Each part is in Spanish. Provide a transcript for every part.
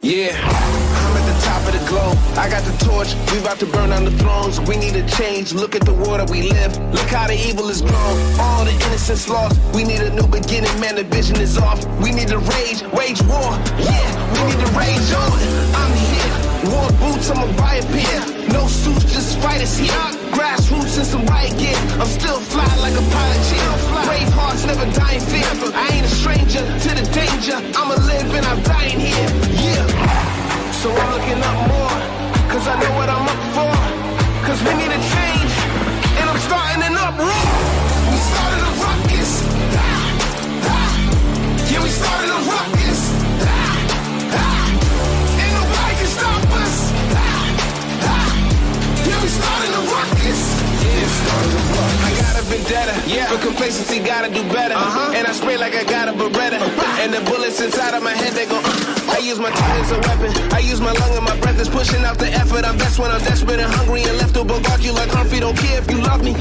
Yeah, I'm at the top of the globe. I got the torch, we about to burn down the thrones. We need a change, look at the world that we live. Look how the evil is grown. All the innocence lost. We need a new beginning, man, the vision is off. We need to rage, wage war. Yeah, we need to rage on. I'm here. War boots, I'ma buy a pair. No suits, just fighters here. Grassroots and some riot gear. I'm still fly like a pilot chill. Brave hearts never in fear. I ain't a stranger to the danger. I'ma live and I'm dying here. Yeah. So I'm looking up more. Cause I know what I'm up for. Cause we need a change. And I'm starting an uproar. We started a ruckus. Ah, ah. Yeah, we started a ruckus. Vendetta. Yeah. For complacency, gotta do better. Uh-huh. And I spray like I got a Beretta. And the bullets inside of my head, they go. Uh. I use my tongue as a weapon. I use my lung and my breath is pushing out the effort. I'm best when I'm desperate and hungry and left to bogart you like Humphrey. Don't care if you love me.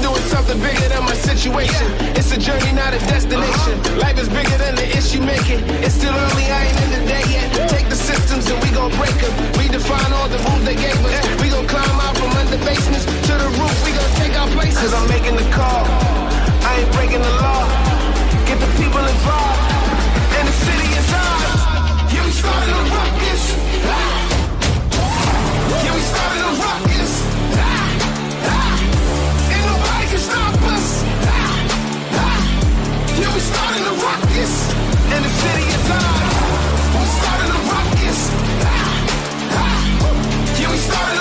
Doing something bigger than my situation. It's a journey, not a destination. Life is bigger than the issue making. It's still early, I ain't in the day yet. Take the systems and we gon' break them. Redefine all the rules they gave us. We gon' climb out from under basements to the roof. We gon' take our places. Cause I'm making the call. I ain't breaking the law. Get the people involved. And the city is ours. Yeah, we started a ruckus. Ah. Yeah, we started a ruckus. We started a ruckus. And the city is ours. We started a ruckus. Ah. Ah. Yeah, we started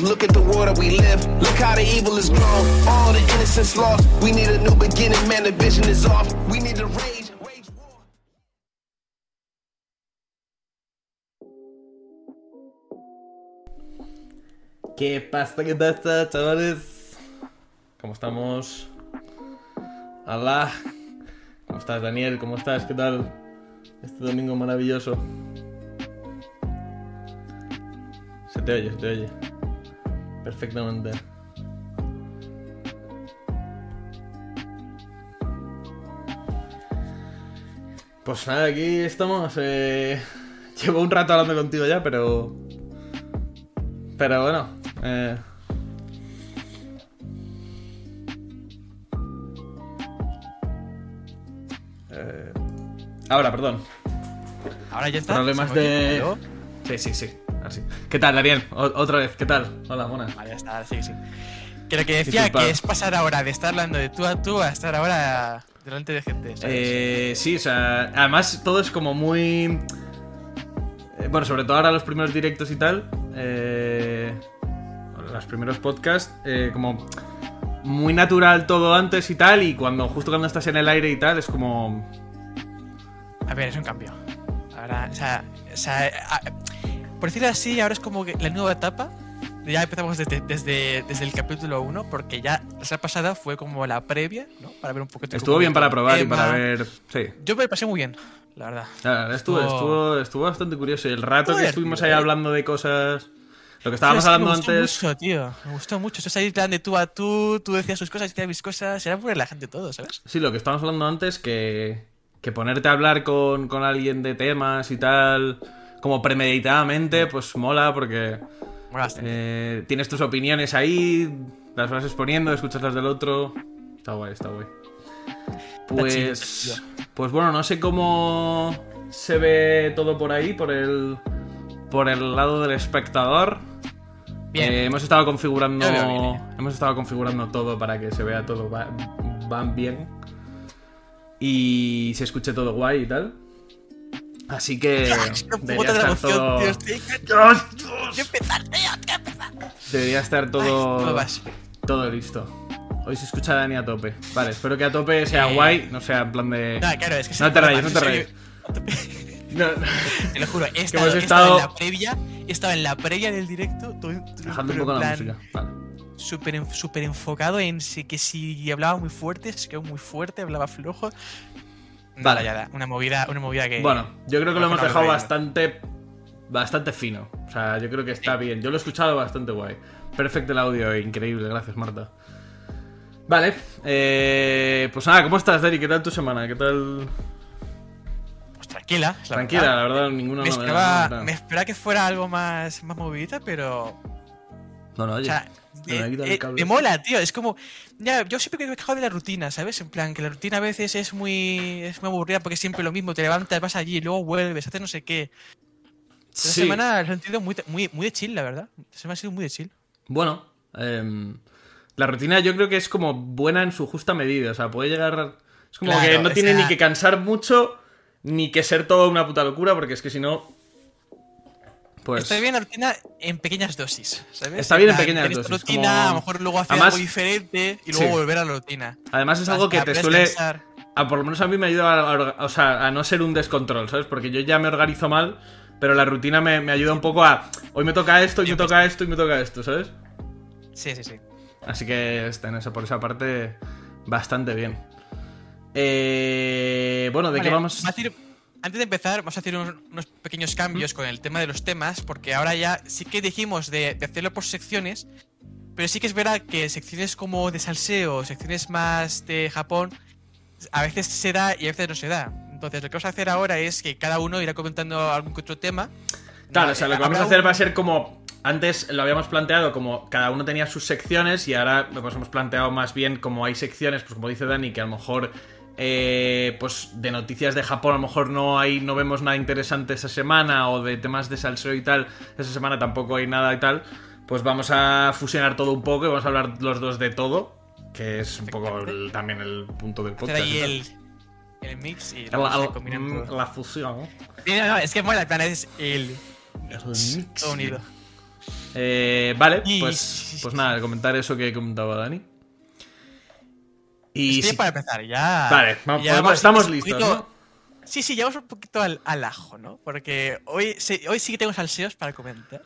look at the world that we live. Look how the evil is grown. All the innocence lost. We need a new beginning, man, the vision is off. We need to rage. ¿Qué pasa? ¿Qué pasa, chavales? ¿Cómo estamos? Hola. ¿Cómo estás, Daniel? ¿Cómo estás? ¿Qué tal? Este domingo maravilloso. Se te oye, se te oye. Perfectamente. Pues nada, aquí estamos. eh, Llevo un rato hablando contigo ya, pero. Pero bueno. eh, eh, Ahora, perdón. Ahora ya está. Problemas de. Sí, sí, sí. Así. ¿Qué tal, Daniel? O- otra vez, ¿qué tal? Hola, buena. Vale, ya está, sí, sí. Que lo que decía que es pasar ahora de estar hablando de tú a tú a estar ahora delante de gente. ¿sabes? Eh, sí, o sea, además todo es como muy... eh, Bueno, sobre todo ahora los primeros directos y tal, eh, los primeros podcasts, eh, como muy natural todo antes y tal, y cuando justo cuando estás en el aire y tal, es como... A ver, es un cambio. Ahora, o sea, o sea, a- por decirlo así, ahora es como que la nueva etapa. Ya empezamos desde, desde, desde el capítulo 1, porque ya la semana pasada fue como la previa, ¿no? Para ver un poquito. Estuvo bien para probar y para ver... Sí. Yo me pasé muy bien. la verdad. La verdad, estuvo, Estuvo- estuvo, estuvo bastante curioso. El rato que estuvimos ahí hablando de cosas. Lo que estábamos Tío, es que hablando me gustó antes. Mucho, tío. Me gustó mucho. Estás ahí en plan de tú a tú, tú decías tus cosas, yo decía mis cosas. Era por la gente todo, ¿sabes? Sí, lo que estábamos hablando antes, que, que ponerte a hablar con, con alguien de temas y tal, como premeditadamente, pues mola porque eh, tienes tus opiniones ahí, las vas exponiendo, escuchas las del otro. Está guay, está guay. Pues, pues bueno, no sé cómo se ve todo por ahí, por el, por el lado del espectador. Bien. Eh, hemos estado configurando. Bien. Hemos estado configurando todo para que se vea todo va- van bien. Y se escuche todo guay y tal. Así que debería estar emoción, todo. tío. Estoy... ¡Qué empezar, tío! ¡Qué empezar! Debería estar todo. Todo listo. Hoy se escucha a Dani a tope. Vale, espero que a tope sea Eh. guay, no sea en plan de. No, claro, es que No te rayes, no te rayes. No, no. Te lo juro, he estado, hemos he estado- en la previa, he estado en la previa del directo, todo, todo- Bajando un poco la música. Vale. Súper en- súper enfocado en si, que si hablaba muy fuerte, se quedó muy fuerte, hablaba flojo. Vale. Da, una movida, una movida que. Bueno, yo creo que lo hemos dejado bastante. Bastante fino. O sea, yo creo que está bien. Yo lo he escuchado bastante guay. Perfecto el audio, increíble. Gracias, Marta. Vale. eh, pues nada, ¿cómo estás, Dani? ¿Qué tal tu semana? ¿Qué tal? Pues tranquila. la Tranquila, verdad. la verdad, ninguna Me esperaba, no, me esperaba que fuera algo más, más movidita, pero. No, no, O oye. sea, me voy a eh, eh, me mola, tío. Es como. Ya, yo siempre me he quejado de la rutina, ¿sabes? En plan, que la rutina a veces es muy. Es muy aburrida porque es siempre lo mismo. Te levantas, vas allí, luego vuelves, haces no sé qué. Esta Sí. semana he sentido muy, muy, muy de chill, la verdad. Esta semana ha sido muy de chill. Bueno, em, la rutina yo creo que es como buena en su justa medida. O sea, puede llegar. Es como Claro, que no tiene sea- ni que cansar mucho, ni que ser todo una puta locura, porque es que si no. Pues. Está bien la rutina en pequeñas dosis, ¿sabes? Está bien en pequeñas tienes dosis, rutina, como- a lo mejor luego hacer Además- algo diferente y luego Sí. volver a la rutina. Además es algo que te suele. a pensar. A, por lo menos a mí me ayuda a, o sea, a no ser un descontrol, ¿sabes? Porque yo ya me organizo mal, pero la rutina me, me ayuda un poco a. Hoy me toca esto, hoy me toca esto y me toca esto, ¿sabes? Sí, sí, sí. Así que está en eso, por esa parte, bastante bien. Eh, bueno, ¿de Vale, qué vamos? Antes de empezar, vamos a hacer un- unos pequeños cambios con el tema de los temas, porque ahora ya sí que dijimos de, de hacerlo por secciones, pero sí que es verdad que secciones como de salseo, secciones más de Japón, a veces se da y a veces no se da. Entonces, lo que vamos a hacer ahora es que cada uno irá comentando algún que otro tema. Claro, o sea, lo que vamos a hacer va a ser como. Antes lo habíamos planteado como cada uno tenía sus secciones y ahora lo hemos planteado más bien como hay secciones, pues como dice Dani, que a lo mejor. Eh, pues de noticias de Japón a lo mejor no hay no vemos nada interesante esa semana o de temas de salseo y tal esa semana tampoco hay nada y tal pues vamos a fusionar todo un poco y vamos a hablar los dos de todo que es un poco el- también el punto del podcast ahí el, el mix y se combinan mm, la fusión Sí, no, no, es que mola, plan, es el El mix. todo unido. Eh, vale, pues, pues nada, comentar eso que comentaba Dani. Y Estoy si- para empezar, ya. Vale, vamos, ya vamos estamos listos, poquito- ¿no? Sí, sí, ya vamos un poquito al, al ajo, ¿no? Porque hoy, sí- hoy sí que tengo salseos para comentar.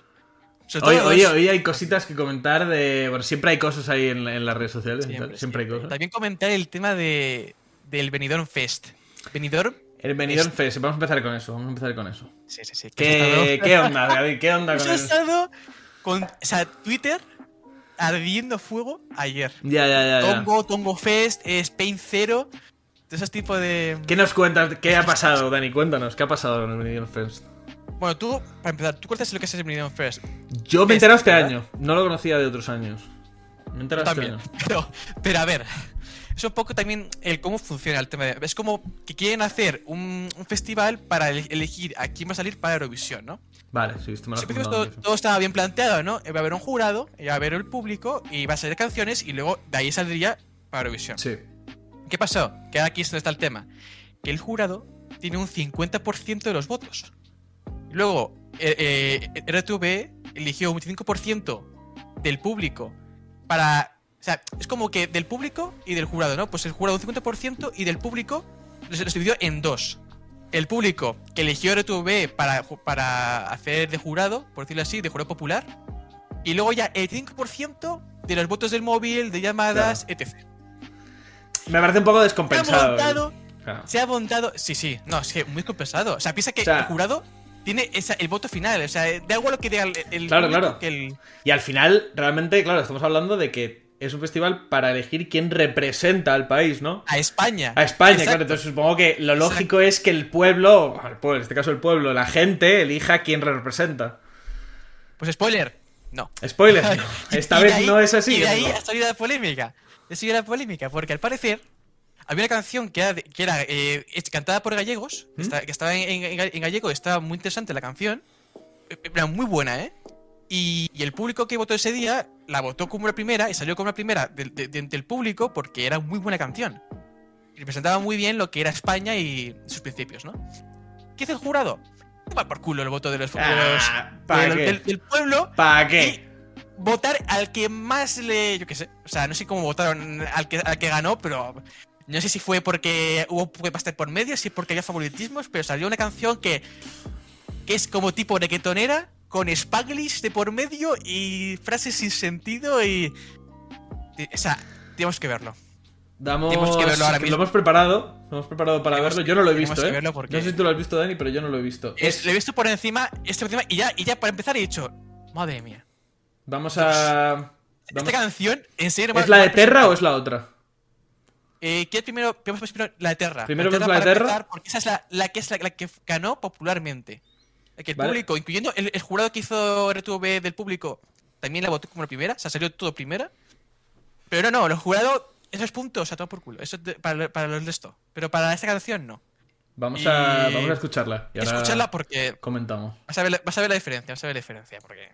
Hoy, todo hoy, hoy hay cositas que comentar de. Bueno, siempre hay cosas ahí en, en las redes sociales. tal, siempre, Siempre, hay cosas. También comentar el tema de, del Benidorm Fest. Benidorm. El Benidorm Fest, vamos a empezar con eso. Vamos a empezar con eso. Sí, sí, sí. ¿Qué, ha qué onda, David? ¿Qué onda estado- con estado con. O sea, Twitter ardiendo fuego ayer. Ya, ya, ya. ya. Tongo, Tongo Fest, Spain Zero. De esos tipos de. ¿Qué nos cuentas? ¿Qué ha pasado, Dani? Cuéntanos, ¿qué ha pasado con el Benidorm Fest? Bueno, tú, para empezar, ¿tú cuentas lo que es el Benidorm Fest? Yo me he enterado este ¿verdad? año. No lo conocía de otros años. Me he enterado este año. Pero, pero a ver, es un poco también el cómo funciona el tema. De, es como que quieren hacer un, un festival para ele- elegir a quién va a salir para Eurovisión, ¿no? Vale, sí, esto me lo Siempre todo, todo estaba bien planteado, ¿no? Va a haber un jurado, va a haber el público, y va a salir canciones, y luego de ahí saldría para Eurovisión. Sí. ¿Qué pasó? Que aquí es donde está el tema. Que el jurado tiene un 50% de los votos. Luego, eh, eh, RTV eligió un 25% del público para... O sea, es como que del público y del jurado, ¿no? Pues el jurado un 50% y del público los, los dividió en dos. El público que eligió RTV para, para hacer de jurado, por decirlo así, de jurado popular. Y luego ya el 5% de los votos del móvil, de llamadas, etc. Me parece un poco Se ha descompensado. montado, Claro. Se ha montado. Sí, sí, no, es que muy compensado. O sea, piensa que O sea- el jurado tiene esa- el voto final. O sea, da igual lo que diga el. el Claro, claro. que el- Y al final, realmente, claro, estamos hablando de que es un festival para elegir quién representa al país, ¿no? a España. A España, Exacto. claro. Entonces supongo que lo lógico es que el pueblo, el pueblo, en este caso el pueblo, la gente, elija quién representa. Pues spoiler, no. Spoiler, no. esta vez ahí- no es así. Y de ¿no? ahí ha salido la polémica. Ha salido la polémica, porque al parecer había una canción que era, de- que era eh, cantada por gallegos, ¿Mm? que estaba en, en- en gallego, estaba muy interesante la canción. eh, Era muy buena, ¿eh? Y, y el público que votó ese día la votó como la primera y salió como la primera del, de- de- del público porque era muy buena canción. Y representaba muy bien lo que era España y sus principios, ¿no? ¿Qué hace el jurado? Va por culo el voto de los, Ah, ¿para de los- qué? del, del pueblo ¿Para qué? y votar al que más le. Yo qué sé. O sea, no sé cómo votaron al que, al que ganó, pero. No sé si fue porque hubo pastel por medio, si porque había favoritismos, pero salió una canción que. que es como tipo reggaetonera, con spanglish de por medio y frases sin sentido y. O sea, tenemos que verlo. Damos, Tenemos que verlo ahora lo mismo. hemos preparado, lo hemos preparado para Tenemos- verlo. Yo no lo he visto, ¿eh? porque- No sé si tú lo has visto, Dani, pero yo no lo he visto. Es, lo he visto por encima, este encima, y ya, y ya para empezar he dicho. Madre mía. Vamos a. Esta canción, en serio. ¿Es la de Terra o es la otra? Eh, ¿Quieres primero, primero la de Terra? Primero la de para Terra. empezar, Porque esa es la, la que es la, la que ganó popularmente. Que el Vale. público, incluyendo el, el jurado que hizo RTV del público, también la votó como la primera. O sea, salió todo primera. Pero no, los jurados, esos puntos a todo por culo. Eso es de- para, para los de esto. Pero para esta canción no. Vamos a, vamos a escucharla. Y Escúchala porque comentamos. vas a, ver, vas a ver la diferencia. Vas a ver la diferencia. Porque.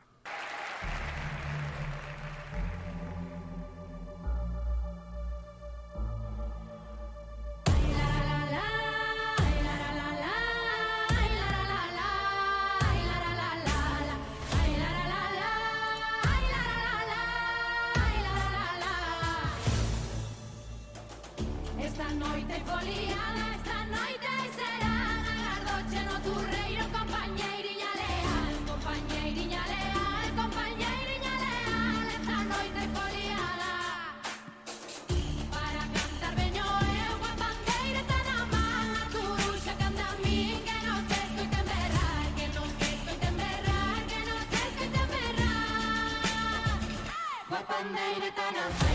Coa bandeira está na man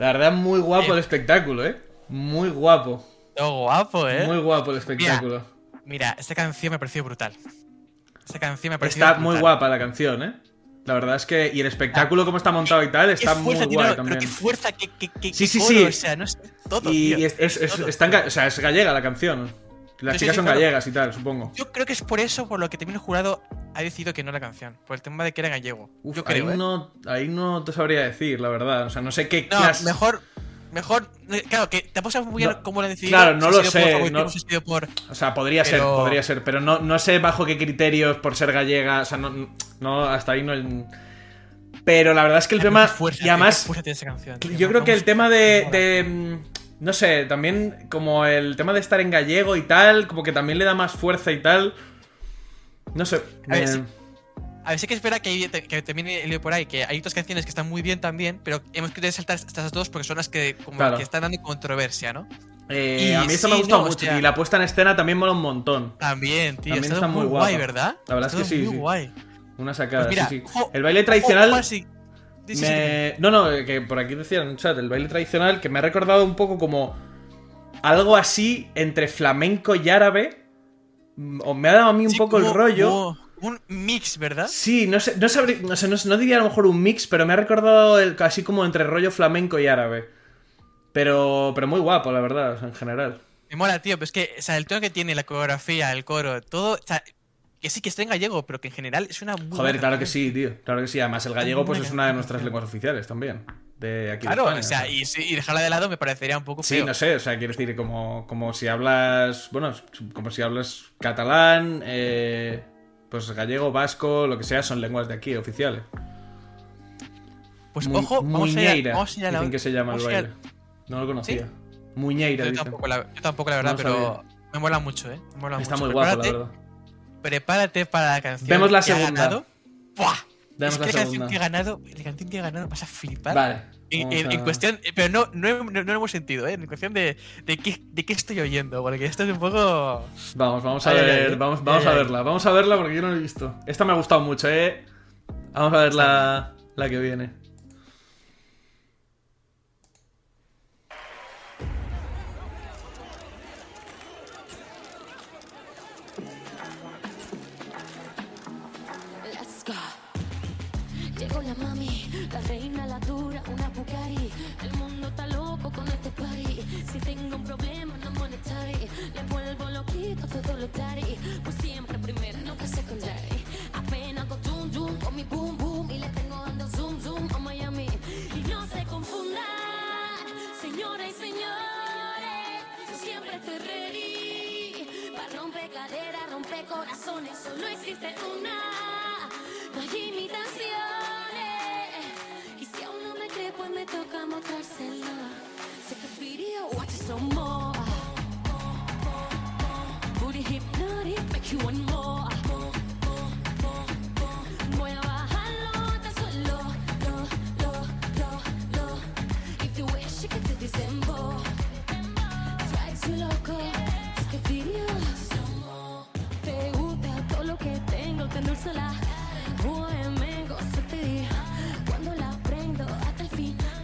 La verdad, muy guapo el espectáculo, ¿eh? Muy guapo. Todo guapo, ¿eh? Muy guapo el espectáculo. Mira, esta canción me pareció brutal. Esta canción me pareció Está muy guapa la canción, ¿eh? La verdad es que. Y el espectáculo, como está montado y tal, está muy guay pero también. qué fuerza, qué, qué, qué, Sí, sí, coro, sí. O sea, no es todo, Y, tío. y es, es- es- Todo. está en ga- o sea, es gallega la canción. Las chicas son gallegas y tal, supongo. Yo creo que es por eso por lo que también el jurado ha decidido que no la canción. Por el tema de que era gallego. Uf, Yo ahí, creo, ¿eh? no, ahí no te sabría decir, la verdad. O sea, no sé qué No, clase- mejor. Mejor. eh, Claro, que tampoco sabemos muy bien No, cómo lo han decidido. claro, no lo por sé, no- por. O sea, podría ser, podría ser, pero no, no sé bajo qué criterios por ser gallega. O sea, no, no hasta ahí no. Pero la verdad es que el tema. Fuerza, y además, fuerza tiene esa canción, tío. yo creo que el tema de, No sé, también como el tema de estar en gallego y tal, como que también le da más fuerza y tal. No sé. A ver, me- sí. A ver, sí que es verdad que, también he leído por ahí que hay otras canciones que están muy bien también, pero hemos querido saltar estas dos porque son las que, como Claro. que están dando controversia, ¿no? eh, y a mí esto sí, me ha gustado no, mucho. hostia. Y la puesta en escena también mola un montón. También, tío. También está, está muy guay, guapa. ¿verdad? La verdad es que sí, muy sí. guay. Una sacada, Pues mira, sí, El baile tradicional. ojo. Me- No, no, que por aquí decían en chat, el baile tradicional, que me ha recordado un poco como algo así entre flamenco y árabe. Mm, O me ha dado a mí un Sí, poco el rollo. como Un mix, ¿verdad? Sí, no sé, no, sabría- no sé, no, no diría a lo mejor un mix, pero me ha recordado el, así como entre rollo flamenco y árabe. Pero, pero muy guapo, la verdad, en general. Me mola, tío, pero es que, o sea, el tono que tiene, la coreografía, el coro, todo, o sea, que sí que está en gallego, pero que en general es una muy Joder, claro que sí, tío. Claro que sí. Además, el gallego pues es una de nuestras lenguas oficiales también. De aquí de Claro, España, o sea, y, sí, y dejarla de lado me parecería un poco Sí, feo. no sé, o sea, quiero decir, como, como si hablas, bueno, como si hablas catalán, eh, pues gallego, vasco, lo que sea, son lenguas de aquí, oficiales. Pues Mu- ojo, vamos Muñeira, a, vamos a ir a la dicen que se llama el baile. No lo conocía. Muñeira, Yo tampoco, la, yo tampoco, la verdad, No pero me mola mucho, ¿eh? Me mola Está mucho. muy guapo, la verdad. Prepárate para la canción. Vemos la que ha segunda. ganado. ¡Buah! Vemos es la que la canción que ha ganado, la canción que ha ganado vas a flipar. Vale. En, cuestión, pero no, no, no, hemos sentido, ¿eh? En cuestión de, de, qué, de qué estoy oyendo, porque esto es un poco. Vamos, vamos a Ay, ver, ay. vamos, vamos a verla. Vamos a verla porque yo no la he visto. Esta me ha gustado mucho, eh. Vamos a ver la, la que viene. Daddy. Pues siempre primero, nunca secondary. Apenas con zoom zoom, con mi boom boom y le tengo dando zoom zoom a Miami. Y no se confundan, señoras y señores, yo siempre estoy ready. Para romper caderas, romper corazones, solo existe una. No hay imitaciones. Y si aún no me cree, pues me toca mostrárselo. Sé que video, watch it some more.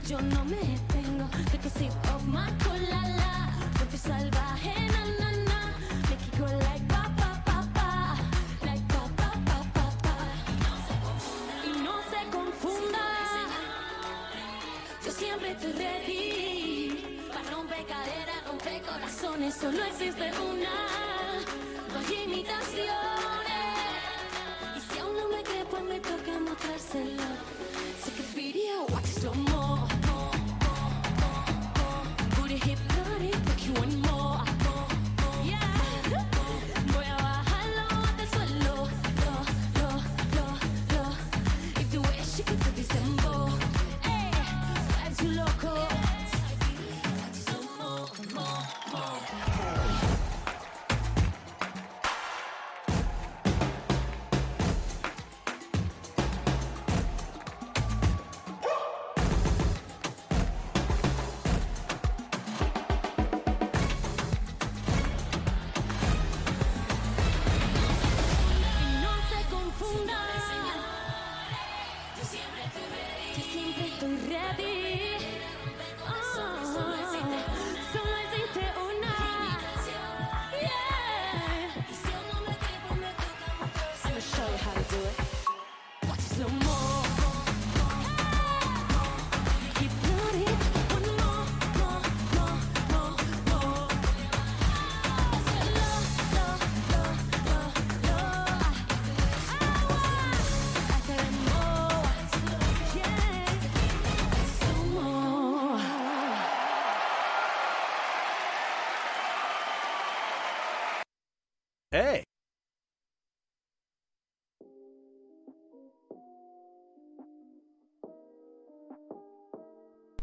Yo no me detengo. Take a sip of my cola, la. Corazones, solo existe una. No hay imitaciones. Y si aún no me cree, pues me toca mostrárselo. Secret video, watch slow mo. Booty hypnotic, make you want more.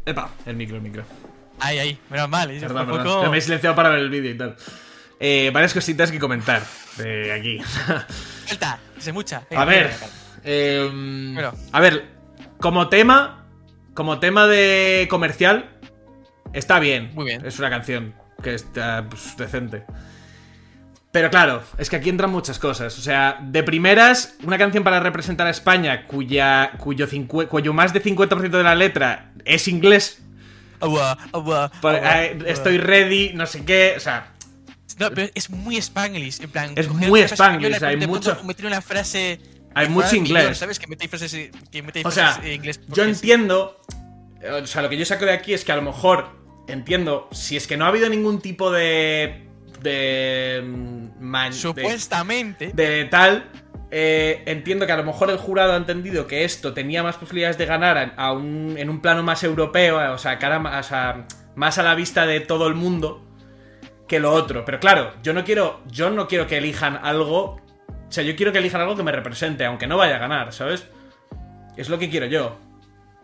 Epa, el micro, el micro. Ahí, ahí, menos mal. Perdón, fue poco- Que Me he silenciado para ver el vídeo y tal. Eh, varias cositas que comentar de aquí. Suelta, se mucha. a ver. eh, Bueno. A ver, como tema. Como tema de comercial. Está bien. Muy bien. Es una canción que está pues, decente. Pero claro, es que aquí entran muchas cosas. O sea, de primeras, una canción para representar a España cuya, cuyo, cincu- cuyo más de 50% de la letra es inglés. Agua, agua, Por- agua, eh, agua. estoy ready, no sé qué. O sea, No, pero es muy spanglish, en plan. Es muy spanglish, hay de mucho- Meter una frase. Hay mucho inglés. ¿Sabes? Que mete frases, que mete O frases sea, en inglés. yo entiendo. O sea, lo que yo saco de aquí es que a lo mejor. Entiendo. Si es que no ha habido ningún tipo de. De. mm, man- de- Supuestamente. de tal. eh, entiendo que a lo mejor el jurado ha entendido que esto tenía más posibilidades de ganar a, un, en un plano más europeo, o sea, cara más a, más a la vista de todo el mundo que lo otro. Pero claro, yo no quiero, yo no quiero que elijan algo. O sea, yo quiero que elijan algo que me represente, aunque no vaya a ganar, ¿sabes? Es lo que quiero yo.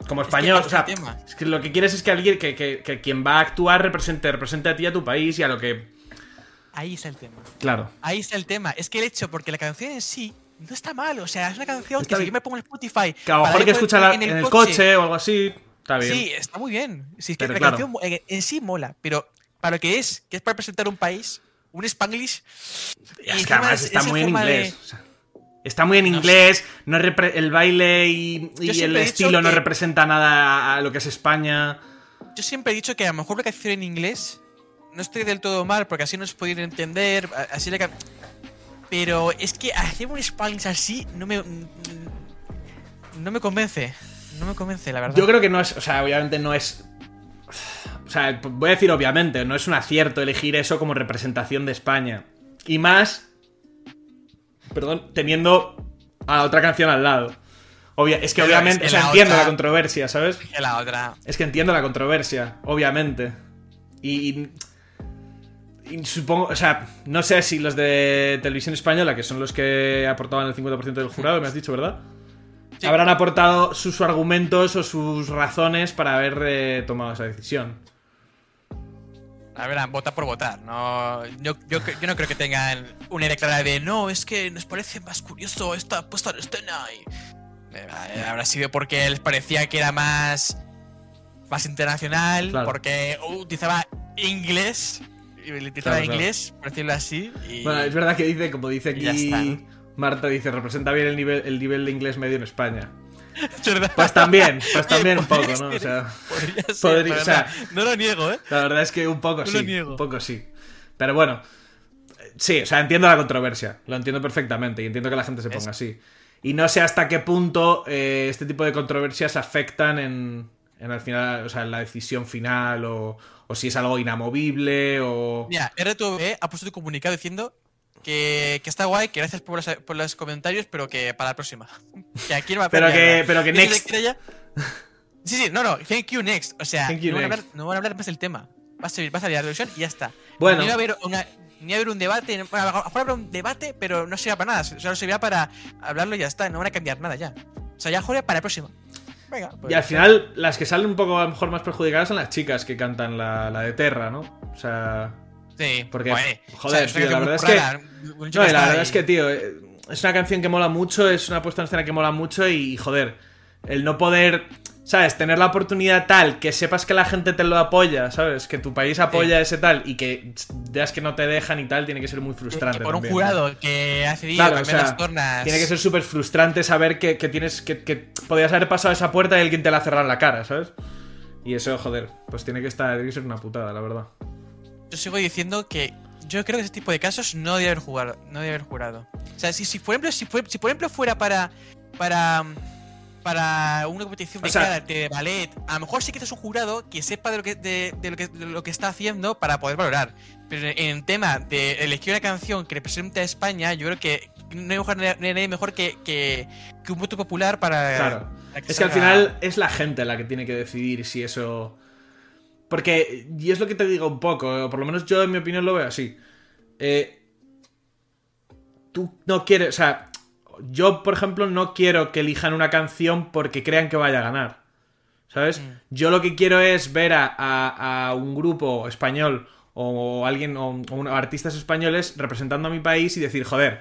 Como español, ese o sea, es que lo que quieres es que alguien, que, que- que quien va a actuar represente, represente a ti, a tu país y a lo que. Ahí está el tema. Claro. Ahí está el tema. Es que el hecho, porque la canción en sí no está mal. O sea, es una canción Está que si bien. yo me pongo en Spotify. Que a lo mejor ir que escucharla en el coche o algo así. Está bien. Sí, está muy bien. Sí, es que Pero la claro. canción en, en sí mola, pero para lo que es, que es para presentar un país, un Spanglish. Y es que además es- está muy en forma de- inglés. o sea, está muy en No inglés. No el baile y, y el estilo no que- representa nada a, a lo que es España. Yo siempre he dicho que a lo mejor la canción en inglés no estoy del todo mal, porque así nos podéis entender, así can- Pero es que hacer un Spanglish así no me. No me convence. No me convence, la verdad. Yo creo que no es. O sea, obviamente no es. O sea, voy a decir obviamente, no es un acierto elegir eso como representación de España. Y más. Perdón, teniendo a la otra canción al lado. Obvia- es que Pero obviamente. es que o sea, la entiendo otra- la controversia, ¿sabes? Que la otra. Es que entiendo la controversia, obviamente. Y, y- y supongo, o sea, no sé si los de Televisión Española, que son los que aportaban el 50% del jurado, me has dicho, ¿verdad? Sí. Habrán aportado sus argumentos o sus razones para haber eh, tomado esa decisión. A ver, vota por votar. No, yo, yo, yo no creo que tengan una idea clara de no, es que nos parece más curioso esta puesta en escena. Y, Eh, habrá sido porque les parecía que era más, más internacional, Claro. porque utilizaba inglés. Y Claro, inglés, por decirlo así. Y Bueno, es verdad que dice, como dice Y ya está, aquí ¿no? Marta, dice, representa bien el nivel, el nivel de inglés medio en España. es verdad. Pues también, pues también un poco, ¿no? O sea, podría ser, podría- la o sea, verdad. no lo niego, ¿eh? La verdad es que un poco No sí. lo niego. Un poco sí. Pero bueno. Sí, o sea, entiendo la controversia. Lo entiendo perfectamente y entiendo que la gente se Es- ponga así. Y no sé hasta qué punto eh, este tipo de controversias afectan en, en al final, o sea, en la decisión final o, o si es algo inamovible o... Mira, RTV ha puesto un comunicado diciendo que, que está guay, que gracias por los, por los comentarios, pero que para la próxima. Que aquí no va a Pero que- pero que next. Sí, sí, no, no, thank you next. O sea, no, van hablar, no van a hablar más del tema. Va a, servir, va a salir la televisión y ya está. Bueno. Ni va a haber, una, ni va a haber un debate. no- Bueno, a lo habrá un debate, pero no sirva para nada. Solo servirá para hablarlo y ya está. No van a cambiar nada ya. O sea, ya joder para la próxima. Venga. pues- Y al final, las que salen un poco a lo mejor más perjudicadas son las chicas que cantan la, la de Terra, ¿no? O sea... Sí, porque, joder, tío, la verdad es que- rara, No, y la verdad ahí. es que, tío, es una canción que mola mucho, es una puesta en escena que mola mucho y, joder, el no poder, ¿sabes? Tener la oportunidad tal que sepas que la gente te lo apoya, ¿sabes? Que tu país apoya ese tal y que veas que no te dejan y tal, tiene que ser muy frustrante. Que por un jurado que ha cedido Claro, o sea, las tornas. Tiene que ser súper frustrante saber que, que tienes que, que podías haber pasado esa puerta y alguien te la ha cerrado en la cara, ¿sabes? Y eso, joder, pues tiene que estar, tiene que ser una putada, la verdad. Yo sigo diciendo que yo creo que ese tipo de casos no debe haber jugado, no debe haber jurado. O sea, si, si por ejemplo, si por ejemplo fuera para para para una competición de O sea- karate, de ballet, a lo mejor sí que es un jurado que sepa de lo que, de, de lo que, de lo que está haciendo para poder valorar. Pero en tema de elegir una canción que represente a España, yo creo que no hay mejor, no hay nadie mejor que, que, que un voto popular para. Claro. para Es que al final es la gente la que tiene que decidir si eso. Porque, y es lo que te digo un poco, o por lo menos yo en mi opinión lo veo así. Eh, tú no quieres, o sea, yo por ejemplo no quiero que elijan una canción porque crean que vaya a ganar. ¿Sabes? Mm. Yo lo que quiero es ver a, a- a un grupo español o alguien o, un- o artistas españoles representando a mi país y decir, joder,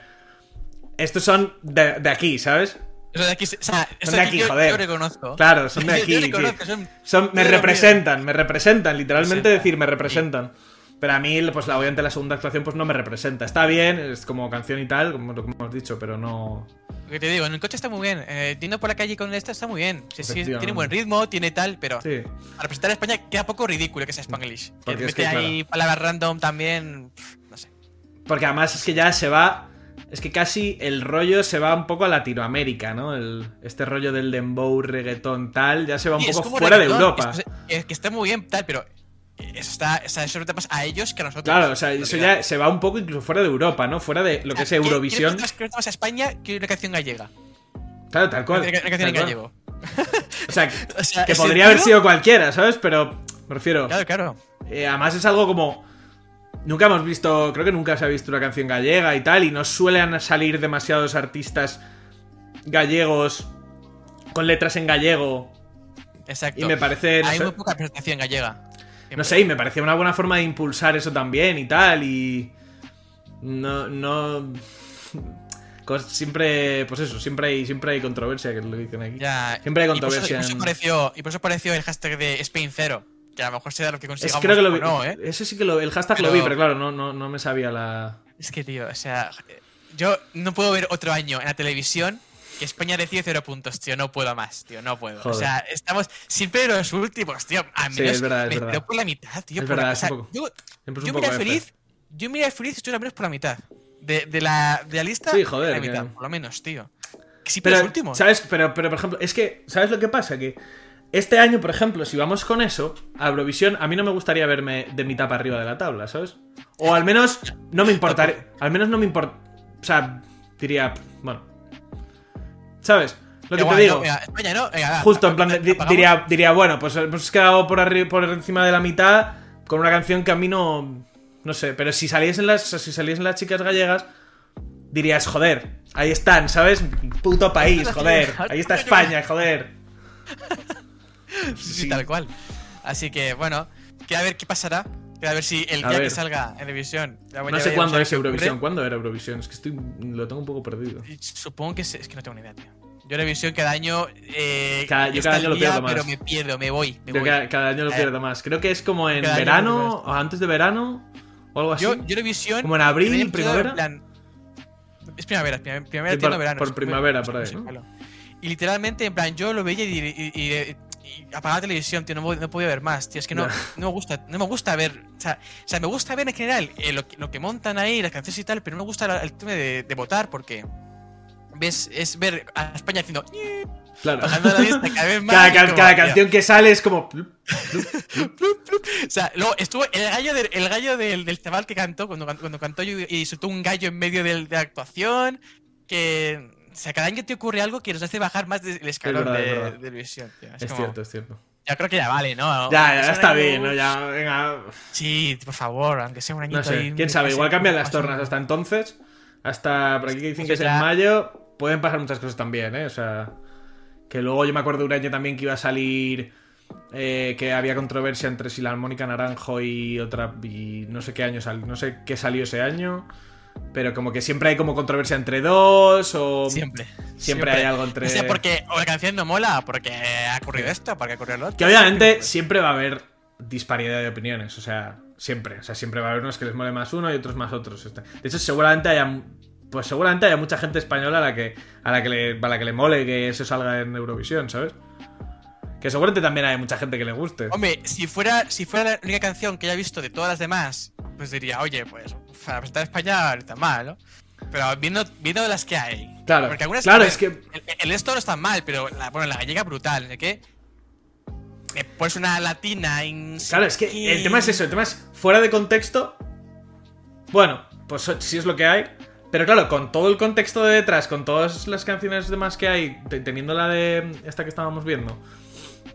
estos son de, de aquí, ¿sabes? Eso de aquí, o sea, eso de aquí, yo, joder. Yo reconozco. Claro, son de Yo- aquí. Yo sí. reconozco, son- Son- me yo representan, me representan, literalmente decir, me representan. Pero a mí, pues la obviamente la segunda actuación pues no me representa. Está bien, es como canción y tal, como que hemos dicho, pero no... Lo que te digo, en el coche está muy bien. Eh, yendo por la calle con esta está muy bien. Sí, sí, Efectivamente. tiene buen ritmo, tiene tal, pero Sí. para representar a España queda poco ridículo que sea Spanglish. Que es que, ahí palabras random también. No sé. Porque además es que ya se va... Es que casi el rollo se va un poco a Latinoamérica, ¿no? El, este rollo del dembow, reggaetón, tal, ya se va un poco como fuera de Europa. es- es que está muy bien, tal, pero eso está, representa más a ellos que a nosotros. Claro, o sea, eso ya se va un poco incluso fuera de Europa, ¿no? Fuera de lo que es O sea, ¿qué- Eurovisión. ¿Qué representa más a España que una canción gallega? Claro, tal cual. Una canción en gallego. O sea, que, O sea, que ¿ese podría haber sido cualquiera, ¿sabes? Pero me refiero. Claro, claro. eh, además es algo como. Nunca hemos visto. Creo que nunca se ha visto una canción gallega y tal. Y no suelen salir demasiados artistas gallegos con letras en gallego. Exacto. Y me parece. No Hay sé, muy poca presentación gallega. No sé, y me parecía una buena forma de impulsar eso también y tal. Y. No. no Siempre, pues eso, siempre hay, siempre hay controversia, que lo dicen aquí. Ya, Siempre hay y por eso- controversia Y por, eso apareció, y por eso apareció el hashtag de Spain Zero. Que a lo mejor sea lo que Es, consigamos. creo que lo o vi. no, ¿eh? Ese sí que lo. El hashtag lo vi, pero claro, no, no, no me sabía la. Es que, tío, o sea, yo no puedo ver otro año en la televisión que España recibe cero puntos, tío. No puedo más, tío. No puedo. Joder. O sea, estamos siempre los últimos, tío. A Sí, menos es verdad, es me verdad. por la mitad, tío. Es la- verdad, o sea, es poco- Yo, yo poco iría F. feliz. Yo me iría feliz si estuviera al menos por la mitad. De, de la, de la lista, Sí, joder, la mitad, que- por lo menos, tío. Siempre los Pero, últimos. ¿sabes? Pero, pero, por ejemplo, es que, ¿sabes lo que pasa? Que este año, por ejemplo, si vamos con eso, a Eurovisión, a mí no me gustaría verme de mitad para arriba de la tabla, ¿sabes? O al menos no me importaría. Al menos no me importa. O sea, diría, bueno. ¿Sabes? Lo que te digo. no, España, ¿no? Venga, Justo, en plan, diría, diría, bueno, pues hemos quedado por, arri- por encima de la mitad con una canción que a mí no. No sé, pero si saliesen las, si saliesen las chicas gallegas, dirías, joder, ahí están, ¿sabes? Puto país, joder. Ahí está España, joder. Sí, sí, tal cual. Así que, bueno, que a ver qué pasará. A ver si el A día ver. que salga en Eurovisión. No sé cuándo es. Eurovisión. ¿Cuándo era Eurovisión? Es que estoy. Lo tengo un poco perdido. Supongo que es, es que no tengo ni idea, tío. Yo Eurovisión cada año. Eh, Cada- yo cada año lo día, pierdo más. Pero me pierdo, me voy. Me Yo voy. cada, cada año lo pierdo más. Creo que es como en cada verano o antes de verano o algo así. Yo, yo Eurovisión. Como en abril, primavera. plan- es primavera, es primavera, primavera Sí, tirando por- verano. por primavera, por ahí, es- ¿no? Y literalmente, en plan, yo lo veía y, y, y- y apagaba la televisión, tío, no, podía ver más, tío. Es que no, no me gusta, no me gusta ver. O sea, o sea, me gusta ver en general eh, lo, que- lo que montan ahí, las canciones y tal, pero no me gusta la- el tema de, de votar porque. Ves, es ver a España haciendo. Claro. La lista cada vez más. Cada, como, cada canción que sale es como. plup. O sea, luego estuvo el gallo, del- el gallo del, del chaval que cantó, cuando, cuando cantó y, y soltó un gallo en medio de la actuación, que... O sea, cada año te ocurre algo que nos hace bajar más del escalón verdad, es de, verdad. de televisión, tío. Es, Es como- cierto, es cierto. Ya creo que ya vale, ¿no? Ya, ya está año- bien, ¿no? Ya, venga. Sí, por favor, aunque sea un añito No sé, ahí, quién sabe, igual cambian las tornas hasta entonces. Hasta por aquí que dicen que es en mayo. Pueden pasar muchas cosas también, ¿eh? O sea. Que luego yo me acuerdo de un año también que iba a salir. eh, que había controversia entre si la armónica naranjo y otra. Y no sé qué año salió. No sé qué salió ese año. Pero como que siempre hay como controversia entre dos. O. Siempre. Siempre hay algo entre- O sea, porque o la canción no mola, porque ha ocurrido esto, porque ha ocurrido lo otro. Que obviamente Siempre. va a haber disparidad de opiniones, o sea, siempre. O sea, siempre va a haber unos que les mole más uno y otros más otros. Este, De hecho, seguramente haya. Pues seguramente haya mucha gente española a la que, a la que, le, a la que le mole que eso salga en Eurovisión, ¿sabes? Que seguramente también hay mucha gente que le guste. Hombre, si fuera, si fuera la única canción que haya visto de todas las demás, pues diría, oye, pues para presentar España ahorita mal, ¿no? Pero viendo, viendo las que hay. Claro, Porque algunas claro, es que- El, el esto no está mal, pero la, bueno, la gallega brutal, ¿de qué? Pues una latina en. Claro, es que el tema es eso, el tema es fuera de contexto. Bueno, pues sí es lo que hay. Pero claro, con todo el contexto de detrás, con todas las canciones demás que hay, te- teniendo la de esta que estábamos viendo,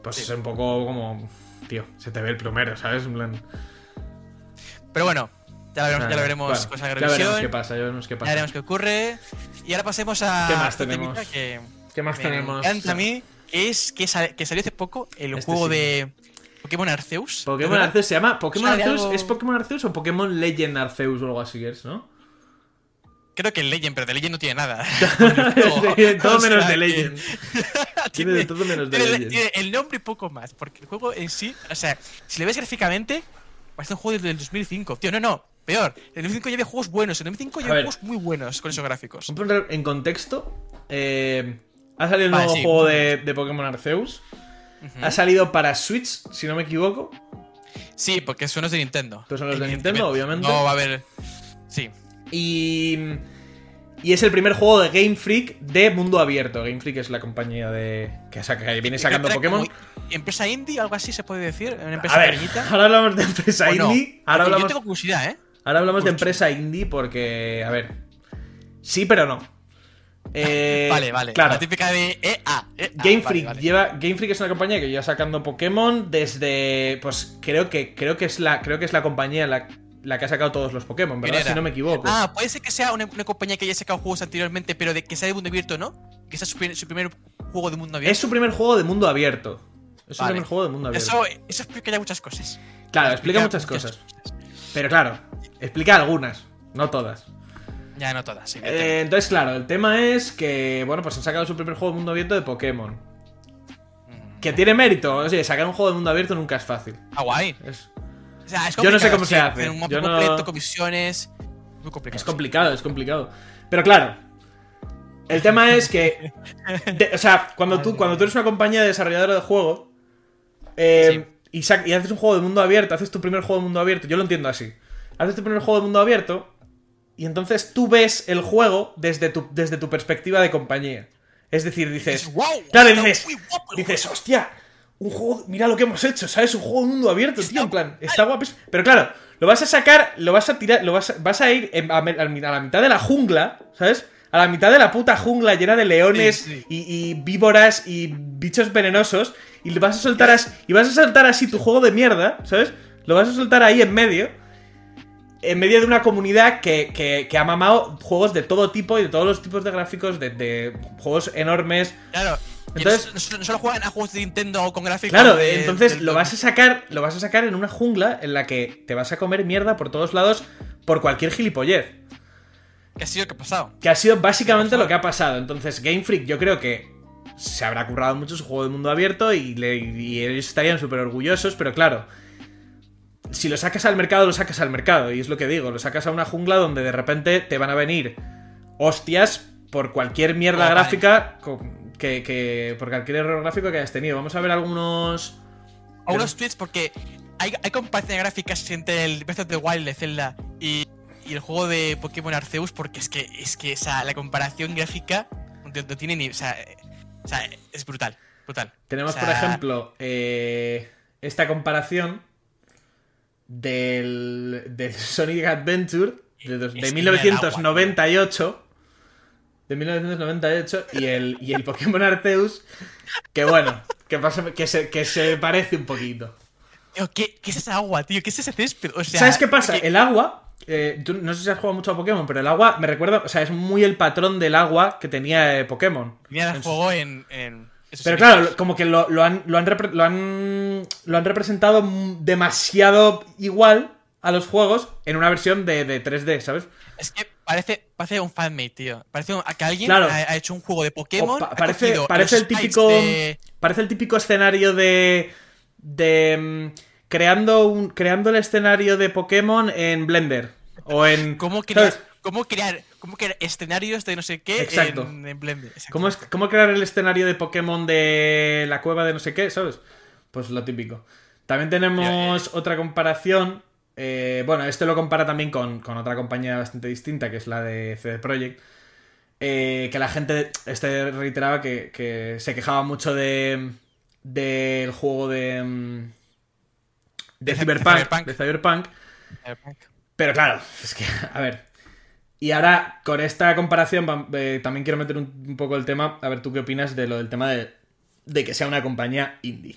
pues es un poco como. Tío, se te ve el plumero, ¿sabes? En plan. Pero bueno, ya lo veremos, ya lo veremos Bueno, con ya veremos qué pasa, ya veremos qué Ya pasa. veremos qué ocurre. Y ahora pasemos a. ¿Qué más tenemos? Que ¿Qué más me tenemos? encanta a mí, que es que, sal- que salió hace poco el Este juego sí. de Pokémon Arceus. Pokémon. Arceus se llama. ¿Pokémon Arceus? algo- ¿Es Pokémon Arceus o Pokémon Legend Arceus o algo así es, no? Creo que el Legend, pero de Legend no tiene nada. Tiene todo O sea menos de que- Legend. Tiene de todo menos de tiene, Legend. tiene el nombre y poco más. Porque el juego en sí, o sea, si le ves gráficamente, parece un juego del 2005. Tío, no, no, peor. En el 2005 ya había juegos buenos. En el 2005 ya había juegos muy buenos con esos gráficos. Un En contexto, eh, ha salido el Vale, nuevo sí. juego de, de Pokémon Arceus. Ha salido para Switch, si no me equivoco. Sí, porque son los de Nintendo. Estos son los de. Nintendo, obviamente. No va a haber. Sí. Y, y es el primer juego de Game Freak de mundo abierto. Game Freak es la compañía de que, saca- que viene sacando Pokémon. Empresa indie, algo así se puede decir. Una empresa A ver, pequeñita. ahora hablamos de empresa indie. Ahora hablamos, Yo tengo curiosidad, ¿eh? Ahora hablamos de empresa indie porque, a ver, sí pero no. Eh, vale, vale. Claro, La típica de EA. EA, Game vale, Freak vale. lleva Game Freak es una compañía que lleva sacando Pokémon desde pues creo que creo que es la creo que es la compañía la, la que ha sacado todos los Pokémon, ¿verdad? Si no me equivoco. Ah, puede ser que sea una, una compañía que haya sacado juegos anteriormente, pero de que sea de mundo abierto, ¿no? Que sea su, su primer juego de mundo abierto. es su primer juego de mundo abierto. Es su primer juego de mundo abierto. Eso, eso explica ya muchas cosas. claro, explica muchas cosas. Pero claro, explica algunas, no todas. Ya no todas, sí. Eh, entonces, claro, el tema es que, bueno, pues han sacado su primer juego de mundo abierto de Pokémon. Mm. Que tiene mérito, oye, sacar un juego de mundo abierto nunca es fácil. Ah, guay. Es, O sea, es Yo no sé cómo se sí, hace. Un mapa Yo completo, con misiones. Muy complicado. es complicado, es complicado. Pero claro, el tema es que, de- o sea, cuando tú, cuando tú eres una compañía desarrolladora de juego eh, y, haces un juego de mundo abierto, haces tu primer juego de mundo abierto, yo lo entiendo así. Haces tu primer juego de mundo abierto y entonces tú ves el juego desde tu, desde tu perspectiva de compañía. Es decir, dices, Dices, "Guau, claro, dices, guapo dices, hostia, un juego, mira lo que hemos hecho, ¿sabes? Un juego de mundo abierto, tío, en plan, está guapísimo. Pero claro, lo vas a sacar, lo vas a tirar, lo vas a, vas a ir a la mitad de la jungla, ¿sabes? A la mitad de la puta jungla llena de leones Sí, sí. Y, y víboras y bichos venenosos y le vas a soltar así, y vas a soltar así tu juego de mierda, ¿sabes? Lo vas a soltar ahí en medio. En medio de una comunidad que, que- que ha mamado juegos de todo tipo y de todos los tipos de gráficos, de, de juegos enormes. Claro. Entonces- no, solo- no solo juegan a juegos de Nintendo con gráficos. Claro, de- entonces del- lo vas a sacar, lo vas a sacar en una jungla en la que te vas a comer mierda por todos lados por cualquier gilipollez. ¿Qué ha sido lo que ha pasado? Que ha sido básicamente lo que ha pasado. Entonces, Game Freak, yo creo que se habrá currado mucho su juego de mundo abierto y, le- y ellos estarían súper orgullosos, pero claro, si lo sacas al mercado, lo sacas al mercado. Y es lo que digo, lo sacas a una jungla donde de repente te van a venir hostias por cualquier mierda Oh, gráfica que, que- por cualquier error gráfico que hayas tenido. Vamos a ver algunos... A unos tweets porque hay, hay comparaciones gráficas entre el Breath of the Wild de Zelda y, y el juego de Pokémon Arceus porque es que, es que o sea, la comparación gráfica no, no tiene ni... O sea, o sea, es brutal. Brutal. Tenemos, O por ejemplo, eh, esta comparación del, del Sonic Adventure de, dos- de Es que 1998. De 1998 y el, y el Pokémon Arceus. Que bueno, que, pasa, que, se, que se parece un poquito. Tío, ¿qué, ¿qué es esa agua, tío? ¿Qué es ese césped? O sea, ¿Sabes qué pasa? El agua. Eh, tú no sé si has jugado mucho a Pokémon, pero el agua me recuerda. O sea, es muy el patrón del agua que tenía eh, Pokémon. Tenía el juego en... Pero claro, como que lo, lo han, lo, han lo, han, lo han representado demasiado igual a los juegos en una versión de, de 3D, ¿sabes? Es que parece, parece un fanmate, tío. Parece un- que alguien Claro. ha, ha hecho un juego de Pokémon. Pa- parece parece el típico de- parece el típico escenario de de mm, creando un creando el escenario de Pokémon en Blender o en ¿Cómo crear, ¿sabes? cómo crear, cómo crear escenarios de no sé qué Exacto. en, en Blender? Exacto. ¿Cómo, es- cómo crear el escenario de Pokémon de la cueva de no sé qué, ¿sabes? Pues lo típico. También tenemos otra comparación eh, bueno, este lo compara también con, con otra compañía bastante distinta, que es la de CD Projekt. eh, que la gente este reiteraba que, que se quejaba mucho de del juego de mm, de, De Cyberpunk, Cyberpunk. de Cyberpunk Cyberpunk. pero claro, es que, a ver. Y ahora, con esta comparación, eh, también quiero meter un, un poco el tema. A ver, ¿tú qué opinas de lo del tema de, de que sea una compañía indie?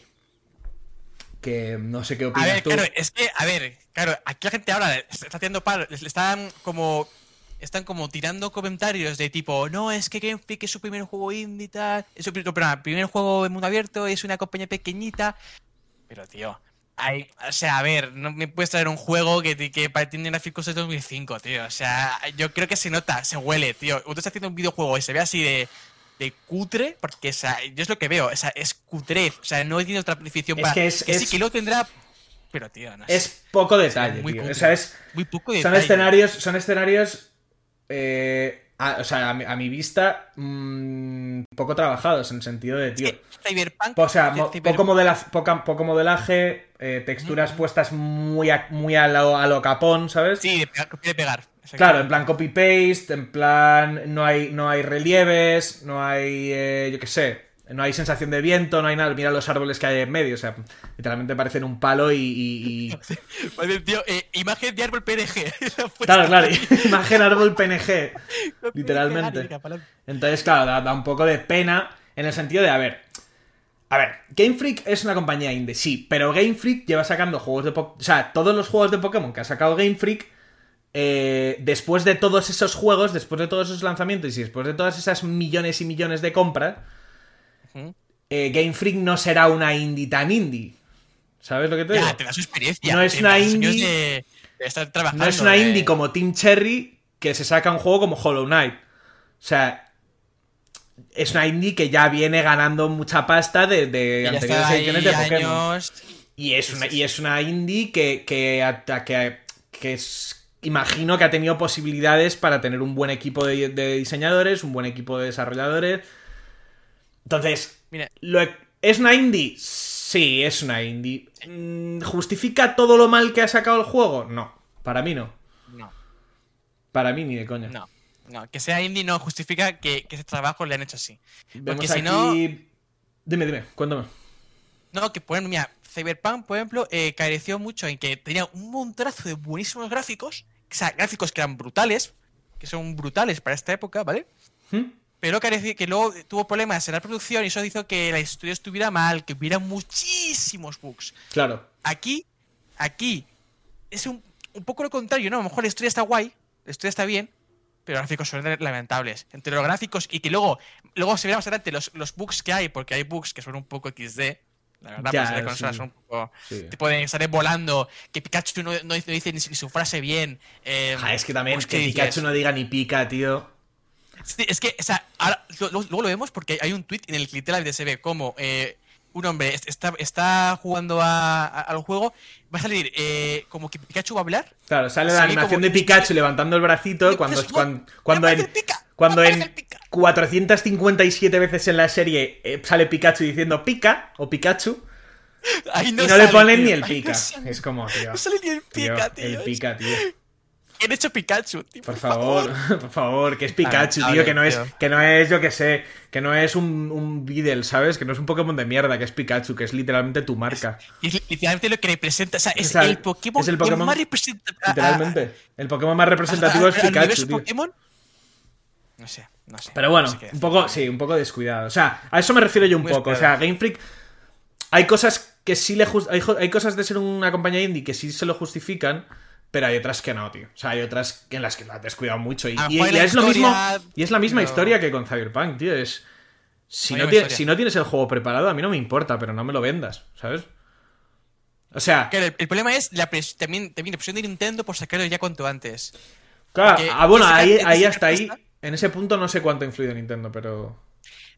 Que no sé qué A opinas ver, tú. claro, es que, a ver, claro, aquí la gente ahora está haciendo palo, están como. Están como tirando comentarios de tipo, no, es que Game Freak es su primer juego indie y tal. Es su perdón, primer juego de mundo abierto, es una compañía pequeñita. Pero, tío, hay, o sea, a ver, no me puedes traer un juego que, que tiene gráficos de 2005, tío. O sea, yo creo que se nota, se huele, tío. Usted está haciendo un videojuego y se ve así de, de cutre, porque, o sea, yo es lo que veo, o sea, es cutrez. O sea, no tiene otra definición Es para. que es- sí, es- que luego tendrá. Pero, tío, no sé. Es poco detalle, muy tío. cutre. O sea, es, muy poco son detalle. escenarios. Son escenarios. eh, a- o sea, a mi, a mi vista. mm, poco trabajados en el sentido de, tío. Cyberpunk. O sea, mo- poco, modela- poca- poco modelaje, eh, texturas puestas muy a, muy a lo, a lo capón, ¿sabes? Sí, de pegar, de pegar. Claro, en plan copy-paste, en plan no hay, no hay relieves, no hay, eh, yo qué sé, no hay sensación de viento, no hay nada. Mira los árboles que hay en medio, o sea, literalmente parecen un palo y... y- y- Vale, tío, eh, imagen de árbol PNG. Claro, claro, imagen árbol PNG, literalmente. Entonces, claro, da, da un poco de pena en el sentido de, a ver, a ver, Game Freak es una compañía indie, sí, pero Game Freak lleva sacando juegos de Pokémon, o sea, todos los juegos de Pokémon que ha sacado Game Freak, eh, después de todos esos juegos, después de todos esos lanzamientos y después de todas esas millones y millones de compras. Eh, Game Freak no será una indie tan indie. ¿Sabes lo que te digo? Ya, te da su experiencia. No es una indie- De, de estar trabajando. No es una indie como Team Cherry que se saca un juego como Hollow Knight. O sea, es una indie que ya viene ganando mucha pasta de, anteriores ediciones de Pokémon. años. Y es una, y es una indie que, que, que, que es- imagino que ha tenido posibilidades para tener un buen equipo de, de diseñadores, un buen equipo de desarrolladores. Entonces, Mira, ¿lo ¿es una indie? Sí, es una indie. Mm, ¿Justifica todo lo mal que ha sacado el juego? No, para mí no. no, Para mí ni de coña. no. No, que sea indie no justifica que, que ese trabajo le han hecho así. Vemos Porque si aquí... no- Dime, dime, cuéntame. No, que por ejemplo, mira, Cyberpunk, por ejemplo, eh, careció mucho en que tenía un montonazo de buenísimos gráficos, o sea, gráficos que eran brutales, que son brutales para esta época, ¿vale? ¿Mm? Pero que luego tuvo problemas en la producción y eso hizo que la historia estuviera mal, que hubiera muchísimos bugs. Claro. Aquí, aquí, es un, un poco lo contrario, ¿no? A lo mejor la historia está guay, la historia está bien, pero los gráficos son lamentables. Entre los gráficos y que luego, luego se verá más adelante los, los bugs que hay, porque hay bugs que son un poco XD. La verdad, Ya, pues sí. son un poco. Sí. Te pueden salir volando, que Pikachu no, no dice, ni, su- frase bien. eh, Ja, es que también bugs que dices. Pikachu no diga ni pica, tío. Sí, es que, o sea, ahora, lo- lo- luego lo vemos porque hay un tweet en el que literalmente se ve como eh, un hombre est- está, está jugando a- a- al juego, va a salir eh, como que Pikachu va a hablar. Claro, sale la animación de Pikachu levantando el bracito cuando, cuando, "Oh, cuando en, Pika, cuando en aparece el Pika". 457 veces en la serie eh, sale Pikachu diciendo pica o Pikachu Ahí y no sale, le ponen tío. ni el pica. No sale, Es como, tío. no sale ni el tío, pica, tío. El pica, tío. ¿Quién ha hecho Pikachu, tío? Por favor, por favor, que es Pikachu, tío, que no es, que no es, yo que sé, que no es un, un Beedle, ¿sabes? Que no es un Pokémon de mierda, que es Pikachu, que es literalmente tu marca. Es literalmente lo que representa. O sea, es O sea, el Pokémon, es el que Pokémon- más representa. a- a- Literalmente. El Pokémon más representativo a- es Pikachu, tío. Pokémon. No sé, no sé. Pero bueno, no sé qué un poco, sí, un poco descuidado. O sea, a eso me refiero yo un Muy poco. O sea, Game Freak. Hay cosas que sí le jus- hay, jo- hay cosas de ser una compañía indie que sí se lo justifican, pero hay otras que no, tío. O sea, hay otras en las que lo has descuidado mucho. Y, A lo y- la es lo mismo. Y es la misma pero- historia que con Cyberpunk, tío. Es. Si La no, tienes, si no tienes el juego preparado, a mí no me importa, pero no me lo vendas, ¿sabes? O sea, Claro, el, el problema es la también, también la presión de Nintendo por sacarlo ya cuanto antes. claro, porque ah, bueno, ahí, ahí hasta ahí. En ese punto no sé cuánto ha influido Nintendo, pero.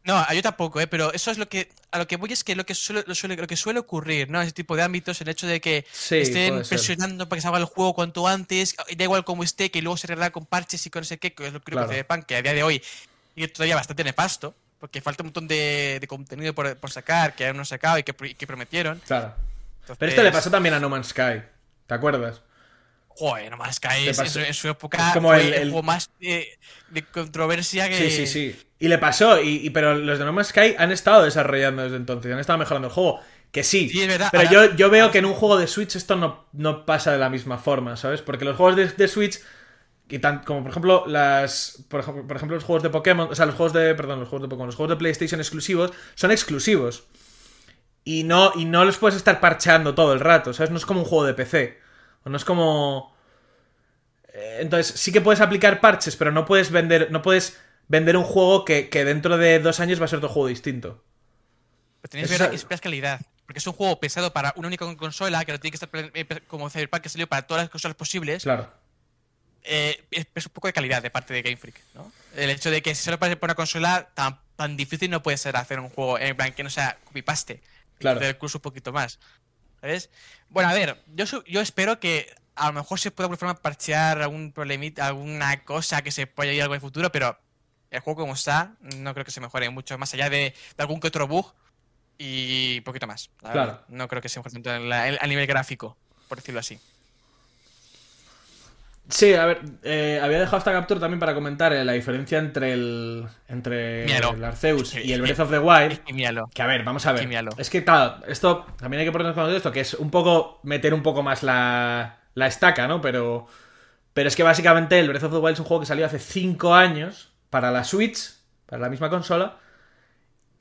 No, yo tampoco, ¿eh? pero eso es lo que a lo que voy es que lo que suele, lo suele, lo que suele ocurrir, ¿no? Ese tipo de ámbitos, el hecho de que Sí, estén presionando para que salga el juego cuanto antes, da igual cómo esté, que luego se arregla con parches y con no sé qué, que es lo que creo Claro. que Cyberpunk, que a día de hoy y todavía bastante nefasto, porque falta un montón de, de contenido por, por sacar, que aún no han sacado y que, que prometieron. Claro. Entonces, Pero esto le pasó también a No Man's Sky. ¿Te acuerdas? Joder, No Man's Sky Le es- en, su época es como el- el, juego más de controversia que. Sí, sí, sí. Y le pasó, y, y- pero los de No Man's Sky han estado desarrollando desde entonces, han estado mejorando el juego. Que sí, Sí, es verdad. pero Ahora- yo, yo veo que en un juego de Switch esto no, no pasa de la misma forma, ¿sabes? Porque los juegos de, de Switch, y tan, como por ejemplo las por ejemplo, por ejemplo los juegos de Pokémon, o sea, los juegos de, perdón, los juegos de Pokémon, los juegos de PlayStation exclusivos, son exclusivos. Y no, y no los puedes estar parcheando todo el rato, ¿sabes? No es como un juego de PC. No es como... Eh, Entonces, sí que puedes aplicar parches, pero no puedes vender, no puedes vender un juego que, que dentro de dos años va a ser otro juego distinto. Pero tenéis que ver esperas calidad. Porque es un juego pensado para una única consola, que no tiene que estar eh, como Cyberpunk que salió para todas las consolas posibles. Claro. eh, es, es un poco de calidad de parte de Game Freak, ¿no? El hecho de que si solo para una consola, tan, tan difícil no puede ser hacer un juego en plan que no sea copy-paste. Claro. Incluso un poquito más. ¿Sabes? Bueno, a ver, yo, yo espero que a lo mejor se pueda alguna forma parchear algún problemita, alguna cosa que se pueda ir algo en el futuro, pero el juego como está, no creo que se mejore mucho, más allá de, de algún que otro bug y poquito más. la Claro. verdad. No creo que se mejore tanto a nivel gráfico, por decirlo así. Sí, a ver, eh, había dejado esta captura también para comentar eh, la diferencia entre el entre Míralo. el Arceus y el Breath of the Wild. Es que míralo. Que a ver, vamos a ver. que míralo. Es que, claro, esto también hay que ponernos con esto, que es un poco meter un poco más la, la estaca, ¿no? Pero, pero es que básicamente el Breath of the Wild es un juego que salió hace 5 años para la Switch, para la misma consola.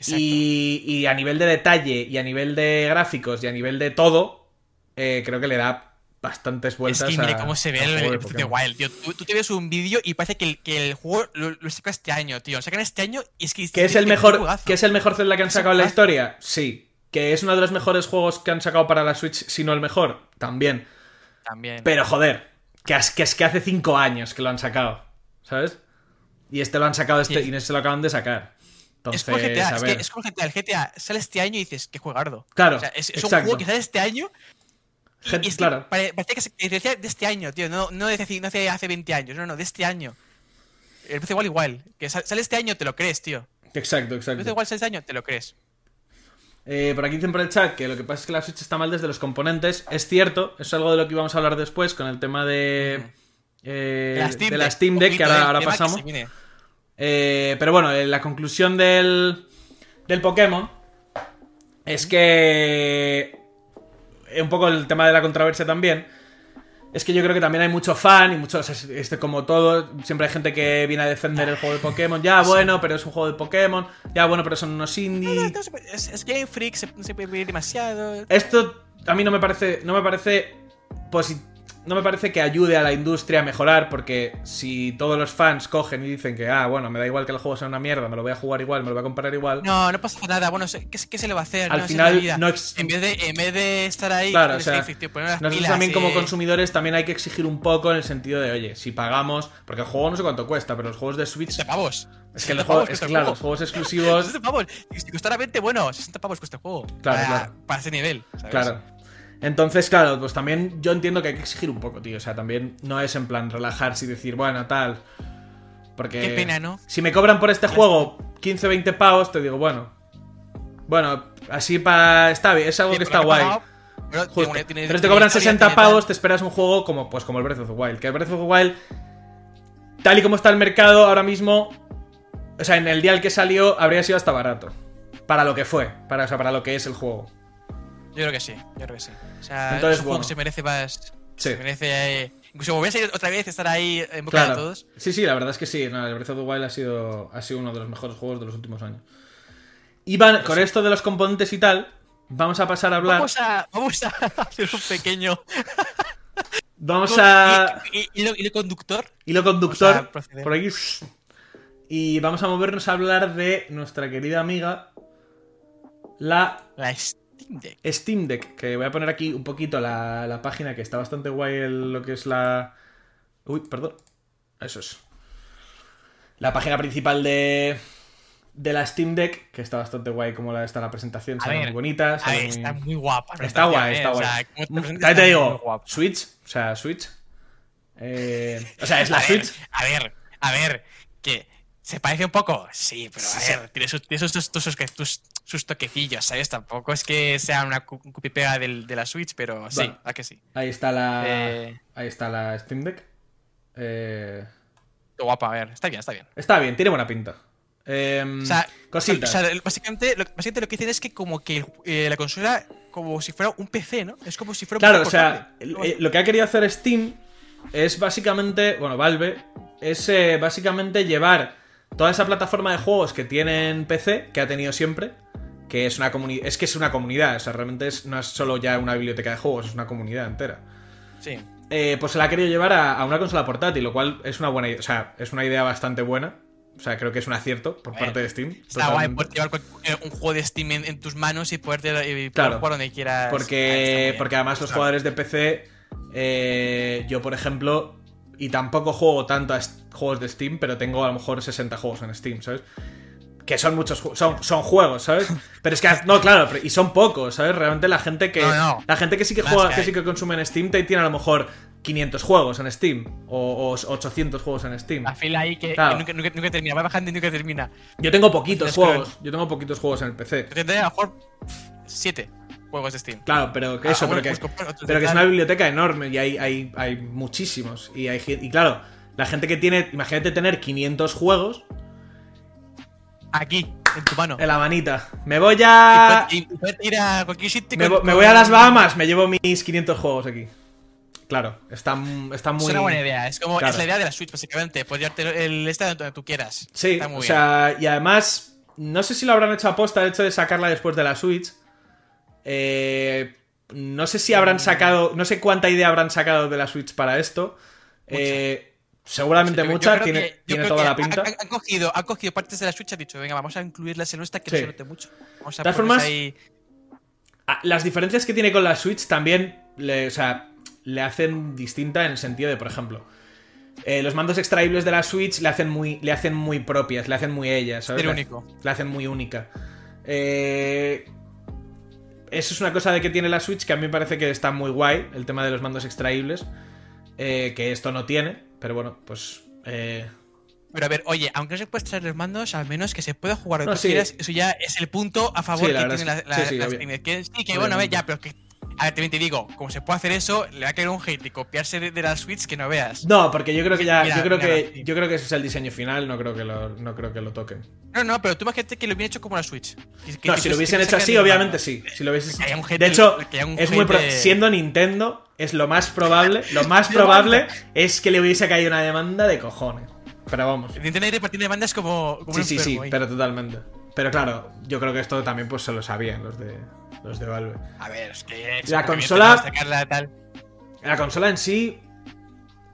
Y a nivel de detalle, y a nivel de gráficos, y a nivel de todo, eh, creo que le da bastantes Es vueltas que mire cómo se ve el juego de. Wild, tío. Tú, tú te ves un vídeo y parece que el, que el juego lo, lo saca este año, tío. Lo sacan este año y es que... ¿Que es el mejor, que es el mejor Zelda que han Es sacado en la historia? Sí. ¿Que es uno de los mejores juegos que han sacado para la Switch, si no el mejor? También. También. Pero joder, que es que, es que hace 5 años que lo han sacado, ¿sabes? Y este lo han sacado este, Sí. y no se lo acaban de sacar. Entonces, es como el GTA, es, que es como el GTA. El GTA sale este año y dices, qué juegardo. Claro, O sea, es, es un juego que sale este año y, Gen- y es que claro. pare- parecía que se decía de este año, tío. No, no, de hace, no hace, hace 20 años, no, no, de este año. El precio igual igual. Que sal- sale este año, te lo crees, tío. Exacto, El precio exacto. igual sale este año, te lo crees. Eh, por aquí dicen por el chat que lo que pasa es que la Switch está mal desde los componentes. Es cierto, es algo de lo que íbamos a hablar después con el tema de, eh, De la Steam de la Deck. Steam Deck, que ahora, eh, ahora pasamos. Eh, pero bueno, la conclusión del, del Pokémon es que. Un poco el tema de la controversia también. Es que yo creo que también hay mucho fan y mucho. o sea, este, como todo, siempre hay gente que viene a defender el juego de Pokémon. Ya, bueno, pero es un juego de Pokémon. Ya, bueno, pero son unos indie. No puede- Es, es Game Freak, se, no se puede pedir demasiado. Esto a mí no me parece. No me parece. posi- no me parece que ayude a la industria a mejorar, porque si todos los fans cogen y dicen que, ah, bueno, me da igual que el juego sea una mierda, me lo voy a jugar igual, me lo voy a comprar igual. No, no pasa nada. Bueno, ¿qué, qué se le va a hacer? Al No, final, no en, vez de, en vez de estar ahí, Claro, o sea, Nosotros pilas, también como consumidores también hay que exigir un poco en el sentido de, oye, si pagamos, porque el juego no sé cuánto cuesta, pero los juegos de Switch... 60 pavos. Es que, 60 los juegos, pavos es que el claro, juego. los juegos exclusivos... 60 pavos. Si costara 20, bueno, 60 pavos cuesta el juego. Claro, para, claro. para ese nivel. ¿sabes? Claro. Entonces, claro, pues también yo entiendo que hay que exigir un poco, tío. O sea, también no es en plan relajarse y decir, bueno, tal. Porque. Qué pena, ¿no? Si me cobran por este juego 15 20 pavos, te digo, bueno. Bueno, así para. Está bien, es algo que está guay. pero tiene- tiene- Pero te cobran historia, 60 tiene tal. pavos, te esperas un juego como, pues, como el Breath of the Wild. Que el Breath of the Wild, tal y como está el mercado ahora mismo, o sea, en el día al que salió, habría sido hasta barato. Para lo que fue, para, o sea, para lo que es el juego. Yo creo que sí, yo creo que sí. O sea, Entonces, es un juego bueno. que se merece más. Sí. Se merece. eh, incluso volver a salir otra vez, estar ahí en boca de Claro. todos. Sí, sí, la verdad es que sí. No, el Breath of the Wild ha sido, ha sido uno de los mejores juegos de los últimos años. Y van, con esto de los componentes y tal, vamos a pasar a hablar. Vamos a, vamos a hacer un pequeño. Vamos a. ¿Y, y, hilo- hilo conductor? Hilo conductor. Por aquí. Y vamos a movernos a hablar de nuestra querida amiga. La La Steam Deck. Steam Deck. Que voy a poner aquí un poquito la, la página, que está bastante guay el- lo que es la. Uy, perdón. Eso es. La página principal de. De la Steam Deck, que está bastante guay como la, está la presentación, sale muy bonita. Sale muy- está muy guapa. Está guay, está guay. O sea, te Mm, te digo. Switch, o sea, Switch. Eh, o sea, es la a Switch. Ver, a ver, a ver, que ¿Se parece un poco? Sí, pero a ver, tiene sus, tiene sus, sus- sus- toquecillos, ¿sabes? Tampoco es que sea una cu- un copy-pega del- de la Switch, pero sí. ¿a que sí? Ahí está la. Eh. Ahí está la Steam Deck. Eh, guapa, a ver, está bien, está bien. está bien, tiene buena pinta. Em, O sea, cositas. o sea, básicamente, lo, básicamente lo que dicen es que como que eh, la consola como si fuera un PC, ¿no? Es como si fuera un Claro, o sea, eh, lo que ha querido hacer Steam es básicamente, bueno, Valve, es eh, básicamente llevar toda esa plataforma de juegos que tiene en PC, que ha tenido siempre, que es una comunidad, es que es una comunidad, o sea, realmente es, no es solo ya una biblioteca de juegos, es una comunidad entera. Sí. Eh, pues se la ha querido llevar a, a una consola portátil, lo cual es una buena idea, o sea, es una idea bastante buena. O sea, creo que es un acierto por Bueno, parte de Steam. Está guay totalmente. poder llevar eh, un juego de Steam en, en tus manos y poder, y poder Claro. jugar donde quieras. Ah, Porque, bien. porque además los jugadores de PC, eh, yo por ejemplo, y tampoco juego tanto a juegos de Steam, pero tengo a lo mejor 60 juegos en Steam, ¿sabes? Que son muchos son, son juegos, ¿sabes? Pero es que, no, claro, pero- y son pocos, ¿sabes? Realmente la gente que No, no. la gente que sí que juega, que sí que consume en Steam, te tiene a lo mejor 500 juegos en Steam o, o 800 juegos en Steam. La fila ahí que, Claro. que nunca, nunca- nunca termina, va bajando y nunca termina. Yo tengo poquitos juegos, yo tengo poquitos juegos en el PC. Yo tendré a lo mejor 7 juegos de Steam. Claro, pero que Ah, eso, bueno, pero que, pues otros pero que es una biblioteca enorme y hay, hay, hay muchísimos. Y, hay, y claro, la gente que tiene, imagínate tener 500 juegos Aquí, en tu mano. en la manita. Me voy a... Y a. Me, voy a las Bahamas, me llevo mis 500 juegos aquí. Claro, está, está muy... Es una buena idea. Es como Claro. es la idea de la Switch, básicamente. Puedes llevarte el este donde tú quieras. Sí, Está muy o bien. sea, y además, no sé si lo habrán hecho aposta el hecho de sacarla después de la Switch. Eh, no sé si habrán sacado, no sé cuánta idea habrán sacado de la Switch para esto. Eh, seguramente creo tiene, que- tiene toda la pinta. Han, cogido, han cogido partes de la Switch y han dicho, venga, vamos a incluirlas en nuestra que Sí. no se note mucho. Vamos a De todas formas, ahí. Las diferencias que tiene con la Switch también le, o sea, le hacen distinta en el sentido de, por ejemplo, eh, los mandos extraíbles de la Switch le hacen muy, le hacen muy propias, le hacen muy ellas, ¿sabes? Le- hacen muy única. Eh, eso es una cosa de que tiene la Switch que a mí me parece que está muy guay, el tema de los mandos extraíbles, eh, que esto no tiene, pero bueno, pues... eh, Pero a ver, oye, aunque no se pueda extraer los mandos, al menos que se pueda jugar No, donde tú sí. quieras, eso ya es el punto a favor Sí, que tiene la, sí, la. Que, sí, que bueno, a ver, ya, pero que. A ver, también te digo, como se puede hacer eso, le va a caer un hate y copiarse de, de la Switch que no veas. No, porque yo creo que ya, Mira, yo creo mira, que, sí. yo creo que ese es el diseño final, no creo que lo, no creo que lo toquen. No, no, pero tú imagínate que lo hubiera hecho como la Switch. Que- que- No, que- si lo hubiesen hecho así, obviamente sí. Si lo hubiesen- un hate- De hecho, un es muy pro- siendo Nintendo, es lo más probable, lo más probable es que le hubiese caído una demanda de cojones. Pero vamos. Nintendo ahí repartiendo demandas como, como Sí, un sí, sí, ahí. pero totalmente. Pero claro, yo creo que esto también pues se lo sabían los de los de Valve. A ver, es que. La consola- que sacarla tal. La consola en sí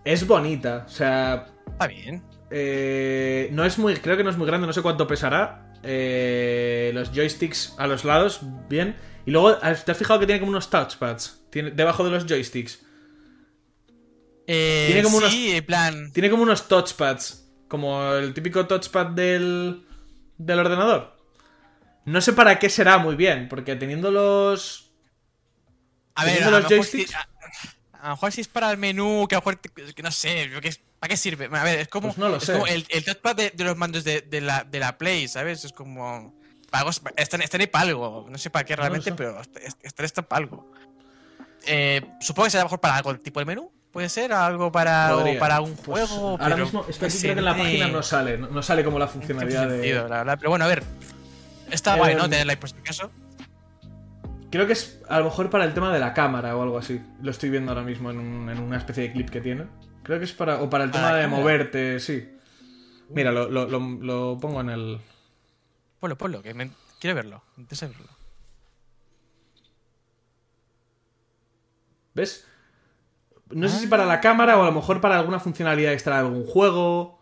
es bonita, o sea, Está bien. Eh, no es muy. Creo que no es muy grande, no sé cuánto pesará. Eh, los joysticks a los lados, bien. Y luego, ¿te has fijado que tiene como unos touchpads? Tiene, debajo de los joysticks. Eh, Tiene como sí, en plan. Tiene como unos touchpads. Como el típico touchpad del. Del ordenador. No sé para qué será muy bien, porque teniendo los. A ver, a teniendo lo, los mejor si, joysticks. a, a lo mejor si es para el menú, que a lo mejor. que no sé, es- ¿para qué sirve? A ver, es como. Pues no lo es sé. como el, el touchpad de, de los mandos de, de la, de la Play, ¿sabes? Es como. Para están, están ahí para algo. No sé para qué realmente, pero est- están, están para algo. Eh, supongo que será a mejor para algo tipo el menú. Puede ser algo para, o para un Pues, juego. ahora mismo, es que no aquí creo que en la página no sale. No, no sale como la funcionalidad sentido, de. la verdad. Pero bueno, a ver. Está Eh, guay, ¿no? Tenerla ahí por si acaso. Creo que es a lo mejor para el tema de la cámara o algo así. Lo estoy viendo ahora mismo en, un- en una especie de clip que tiene. Creo que es para. O para el ¿Para tema de cámara? moverte, sí. Mira, lo, lo- lo- lo pongo en el. Ponlo, ponlo, que me... quiero verlo. Me interesa verlo. ¿Ves? No sé si para la cámara o a lo mejor para alguna funcionalidad extra de algún juego.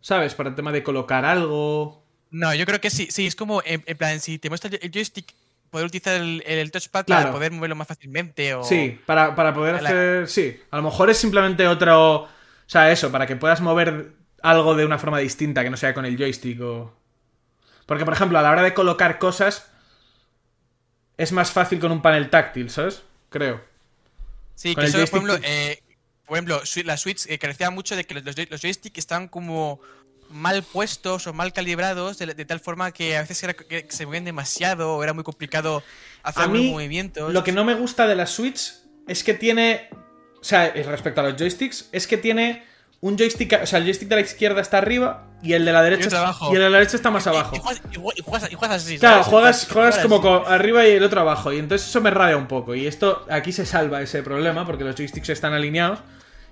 ¿Sabes? Para el tema de colocar algo. No, yo creo que sí, sí, es como, en, en plan, si te muestra el joystick, poder utilizar el, el touchpad Claro. para poder moverlo más fácilmente o... Sí, para, para poder La- hacer. Sí, a lo mejor es simplemente otro. O sea, eso, para que puedas mover algo de una forma distinta que no sea con el joystick o. Porque, por ejemplo, a la hora de colocar cosas. Es más fácil con un panel táctil, ¿sabes? Creo. Sí, que eso, por ejemplo, eh, por ejemplo, la Switch eh, carecía mucho de que los, los joy- los joysticks estaban como mal puestos o mal calibrados, de, de tal forma que a veces era, que se movían demasiado o era muy complicado hacer mí, movimientos. lo que no me gusta de la Switch es que tiene. O sea, respecto a los joysticks, es que tiene un joystick. O sea, el joystick de la izquierda está arriba y el de la derecha, y el de la derecha está más abajo. Y, juegas, y juegas- y así. Claro, juegas, juegas Juegas como así. arriba y el otro abajo. Y entonces eso me rabia un poco. Y esto, aquí se salva ese problema porque los joysticks están alineados.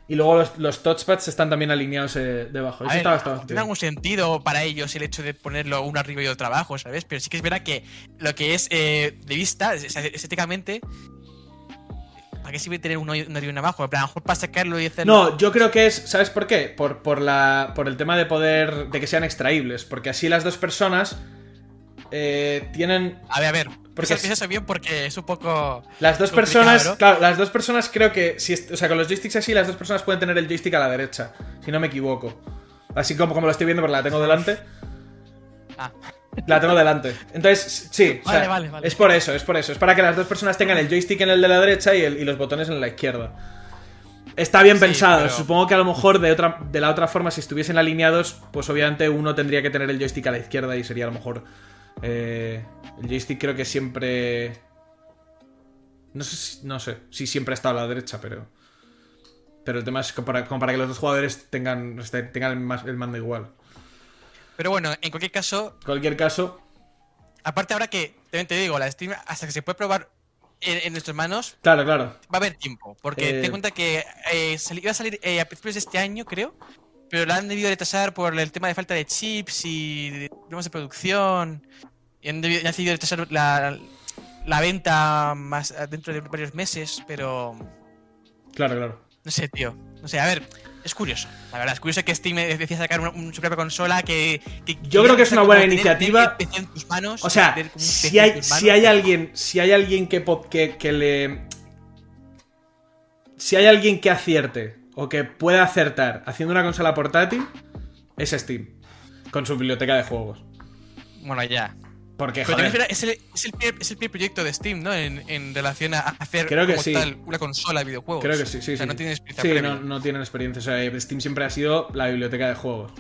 Y luego los, los touchpads están también alineados eh, debajo. Eso ver, está bastante tiene algún sentido para ellos el hecho de ponerlo uno arriba y otro abajo, ¿sabes? Pero sí que es verdad que lo que es eh, de vista, es- es- estéticamente, ¿para qué sirve tener uno, y- uno arriba y abajo? En plan, a lo mejor para sacarlo y hacerlo. No, yo creo que es. ¿Sabes por qué? Por, por, la, por el tema de poder. de que sean extraíbles. Porque así las dos personas. eh, tienen. A ver, a ver. Porque es- eso bien porque es un poco. Las dos personas. ¿no? Claro, las dos personas creo que. Si, o sea, con los joysticks así, las dos personas pueden tener el joystick a la derecha. Si no me equivoco. Así como, como lo estoy viendo, porque la tengo delante. Ah, La tengo delante. Entonces, sí. o sea, Vale, vale, vale. Es por eso, es por eso. Es para que las dos personas tengan el joystick en el de la derecha y, el- y los botones en la izquierda. Está bien Sí, pensado. pero- Supongo que a lo mejor de, otra, de la otra forma, si estuviesen alineados, pues obviamente uno tendría que tener el joystick a la izquierda y sería a lo mejor. eh, el joystick creo que siempre. No sé, si, no sé si siempre ha estado a la derecha, pero. Pero el tema es como para, como para que los dos jugadores tengan, este, tengan el, el mando igual. Pero bueno, en cualquier caso, cualquier caso, aparte ahora que, también te digo, la Steam, hasta que se puede probar en, en nuestras manos, claro, claro. va a haber tiempo. Porque Eh, en cuenta que eh, iba a salir eh, a principios de este año, creo. Pero la han debido retrasar por el tema de falta de chips y problemas de producción. Y han, debido, han decidido retrasar la, la venta más dentro de varios meses. Pero Claro, claro. no sé, tío. No sé, a ver, es curioso. La verdad, es curioso que Steam decida sacar una, un- su propia consola que. que- Yo creo que es una buena tener- iniciativa. tener el PC en tus manos, O sea, si hay, si hay alguien, si hay alguien que, que, que le. Si hay alguien que acierte o que pueda acertar haciendo una consola portátil, es Steam. Con su biblioteca de juegos. Bueno, ya. Porque, Pero también joder, es, el, es, el primer, es el primer proyecto de Steam, ¿no? En, en relación a hacer Creo que como sí. tal una consola de videojuegos. creo que sí, sí, O sea, sí. no tiene experiencia Sí, no, no tienen experiencia. O sea, Steam siempre ha sido la biblioteca de juegos.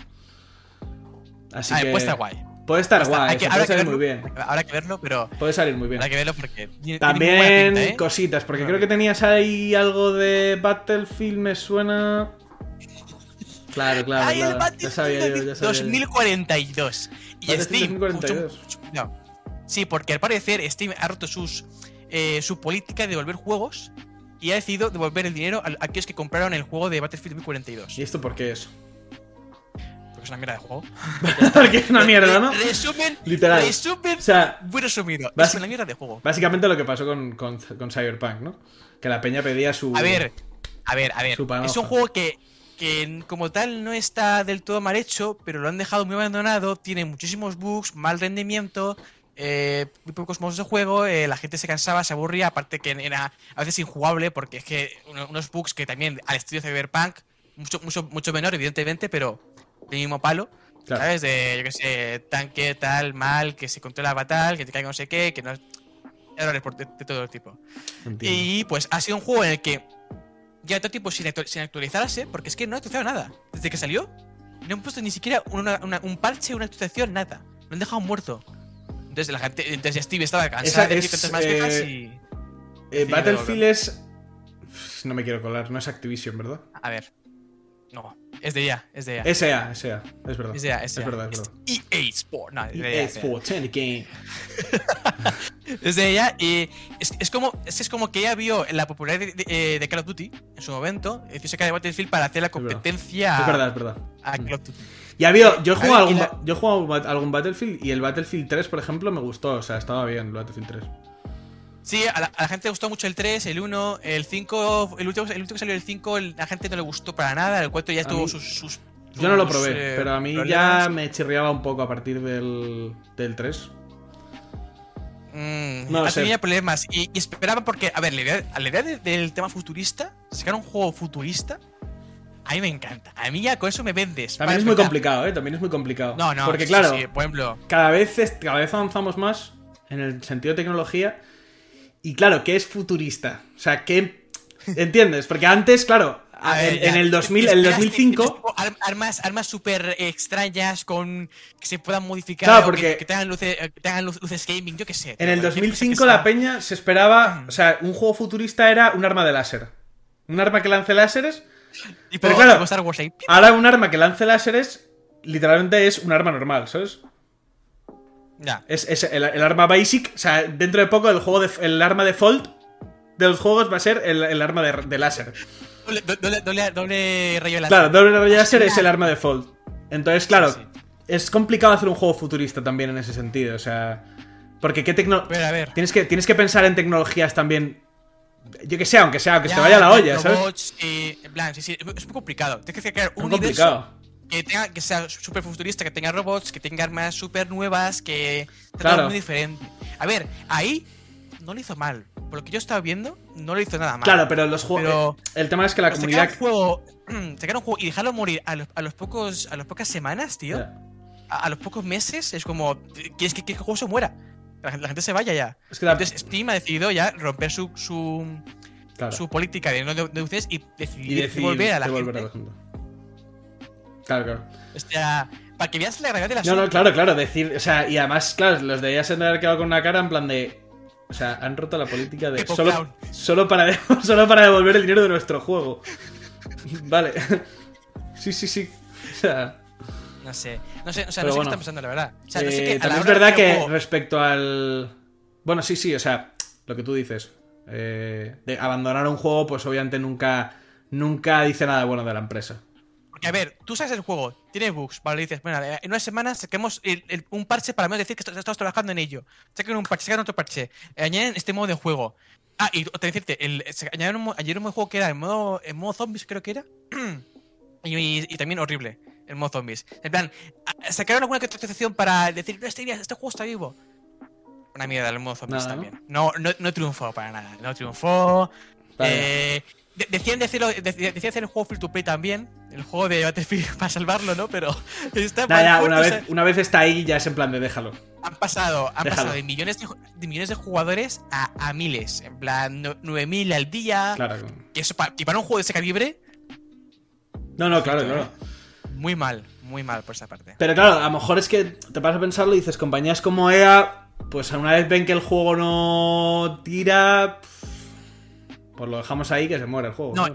Así Ah, que. puede estar guay. Puede estar guay, que- puede salir muy bien. Habrá que verlo, pero Puede salir muy bien. habrá que verlo porque tiene- tiene muy También pinta, ¿eh? cositas, porque creo que tenías ahí algo de Battlefield, me suena. Claro, claro, ¡Ay, el claro. Ya Battlefield sabía yo, ya sabía yo. 2042! Y Battlefield Steam. 2042. mucho- mucho cuidado. Sí, porque al parecer Steam ha roto sus, eh, su política de devolver juegos y ha decidido devolver el dinero a a aquellos que compraron el juego de Battlefield 2042. ¿Y esto por qué es? Porque es una mierda de juego. porque es una mierda, ¿no? Re- Resumen. Literal. Resumen. O sea, muy resumido. Es una mierda de juego. básicamente lo que pasó con, con, con Cyberpunk, ¿no? Que la peña pedía su. A ver, a ver, a ver. Es un juego que, que como tal no está del todo mal hecho, pero lo han dejado muy abandonado. Tiene muchísimos bugs, mal rendimiento, eh, muy pocos modos de juego. eh, la gente se cansaba, se aburría. Aparte que era a veces injugable, porque es que uno- unos bugs que también al estilo Cyberpunk, mucho, mucho, mucho menor, evidentemente, pero del mismo palo. Claro. ¿Sabes? De, yo qué sé, tanque, tal, mal, que se controla fatal, que te caiga no sé qué, que no. Errores de- de todo tipo. Entiendo. Y pues ha sido un juego en el que ya todo tiempo sin, actu- sin actualizarse, porque es que no ha actualizado nada. Desde que salió, no han puesto ni siquiera una- una- un parche, una actualización, nada. Lo han dejado muerto. Entonces la gente, entonces Steve estaba cansado de decir tantas más eh, quejas y. Eh, Battlefield es. No me quiero colar, no es Activision, ¿verdad? A ver. No, es de ya, es de ya. SA, SA, es verdad. Es de ya, es, de es verdad, es verdad. EA Sport, no, es de EA es de. Sports, and the game. Desde ella, y es, es como, es, que es como que ella vio la popularidad de, de- de Call of Duty en su momento, y decidió sacar de Battlefield para hacer la competencia Es verdad, es verdad. a Call of Duty. Y ha habido, yo he jugado, algún, la- yo he jugado algún Battlefield y el Battlefield 3, por ejemplo, me gustó. O sea, estaba bien el Battlefield 3. Sí, a la, a la gente le gustó mucho el 3, el 1, el 5, el último, el último que salió el 5, el- la gente no le gustó para nada, el 4 ya A tuvo mí- sus, sus- Yo no lo probé, eh, pero a mí problemas. ya me chirriaba un poco a partir del, del 3. Mm, No tenido problemas y, y esperaban porque, a ver, la idea, la idea de- del tema futurista, sacar un juego futurista, a mí me encanta. A mí ya con eso me vendes. También es muy empezar. complicado, ¿eh? También es muy complicado. No, no, Porque sí, claro, sí, por ejemplo, cada, vez cada vez avanzamos más en el sentido de tecnología. Y claro, ¿qué es futurista? O sea, ¿qué... ¿Entiendes? Porque antes, claro, en, ver, en ya, el 2000, te- el te- 2005. tipo ar- Armas, armas súper extrañas con que se puedan modificar. Claro, porque- Que, que tengan, luces, eh, que tengan luces gaming, yo qué sé. En el cualquier cosa que 2005 sea. la peña se esperaba, o sea, un juego futurista era un arma de láser. Un arma que lance láseres. Tipo- pero claro, Star Wars ahí. Ahora un arma que lance láseres literalmente es un arma normal, ¿sabes? Ya. Es, es el, el arma basic, o sea, dentro de poco el juego de, el arma default de los juegos va a ser el, el arma de, de láser. Doble, doble, doble, doble rayo láser. Claro, doble rayo láser es el arma default. Entonces, claro, Sí, es complicado hacer un juego futurista también en ese sentido, o sea, porque qué tecno Pero a ver. tienes que tienes que pensar en tecnologías también yo que sé, aunque sea, aunque se te vaya la olla, ¿sabes? eh, en plan, sí, sí, es muy complicado. Tienes que crear un Muy universo complicado. Que, tenga, que sea súper futurista, que tenga robots, que tenga armas súper nuevas, que sea Claro. muy diferente. A ver, ahí no lo hizo mal. Por lo que yo estaba viendo, no lo hizo nada mal. Claro, pero los juegos el tema es que la comunidad Sacar un un juego y dejarlo morir a los, a los pocos, a las pocas semanas, tío. A, a los pocos meses es como, ¿quieres que, que el juego se muera? La, gente- la gente se vaya ya. Es que la- Entonces Steam ha decidido ya romper su, su, claro. su política de no de- deducciones y decidir, y decir devolver a la gente. a la gente. Claro, claro. O sea, para que veas la gravedad de la No, no, claro, claro, decir, o sea, y además, claro, los de ellas se han de haber quedado con una cara en plan de. O sea, han roto la política de. Solo, solo, para, solo para devolver el dinero de nuestro juego. Vale. Sí, sí, sí. O sea. No sé, no sé, o sea, no sé bueno. qué está pensando, la verdad. O sea, no sé eh, la también es verdad que juego- respecto al. Bueno, sí, sí, o sea, lo que tú dices. eh, de abandonar un juego, pues obviamente nunca. Nunca dice nada bueno de la empresa. Porque, a ver, tú sabes el juego, tiene bugs, vale, dices, bueno, en una semana saquemos el- el- un parche para menos decir que est- estamos trabajando en ello. Saquen un parche, sacan otro parche, eh, añaden este modo de juego. Ah, y te decirte, el, se- añadieron un, un modo de juego que era el modo, el modo zombies, creo que era. y, y- y también horrible, el modo zombies. En plan, a- sacaron alguna actualización para decir, no, este, este juego está vivo. Una mierda el modo zombies Nada, ¿no? también. No, no, no triunfó para nada, no triunfó. Vale. Eh, de- decían, decirlo, de- decían hacer el juego free to play también, el juego de Battlefield para salvarlo, ¿no? Pero está Nah, ya, puesto, una vez, sea, una vez está ahí, ya es en plan de déjalo. han pasado, han Déjalo. pasado de millones de, millones de jugadores a, a miles, en plan no- 9000 al día. Claro. Que eso pa- y para un juego de ese calibre, No, no, claro, claro. muy mal, muy mal por esa parte. Pero claro, a lo mejor es que te vas a pensarlo y dices, compañías como EA, pues una vez ven que el juego no tira, pues lo dejamos ahí que se muere el juego. No,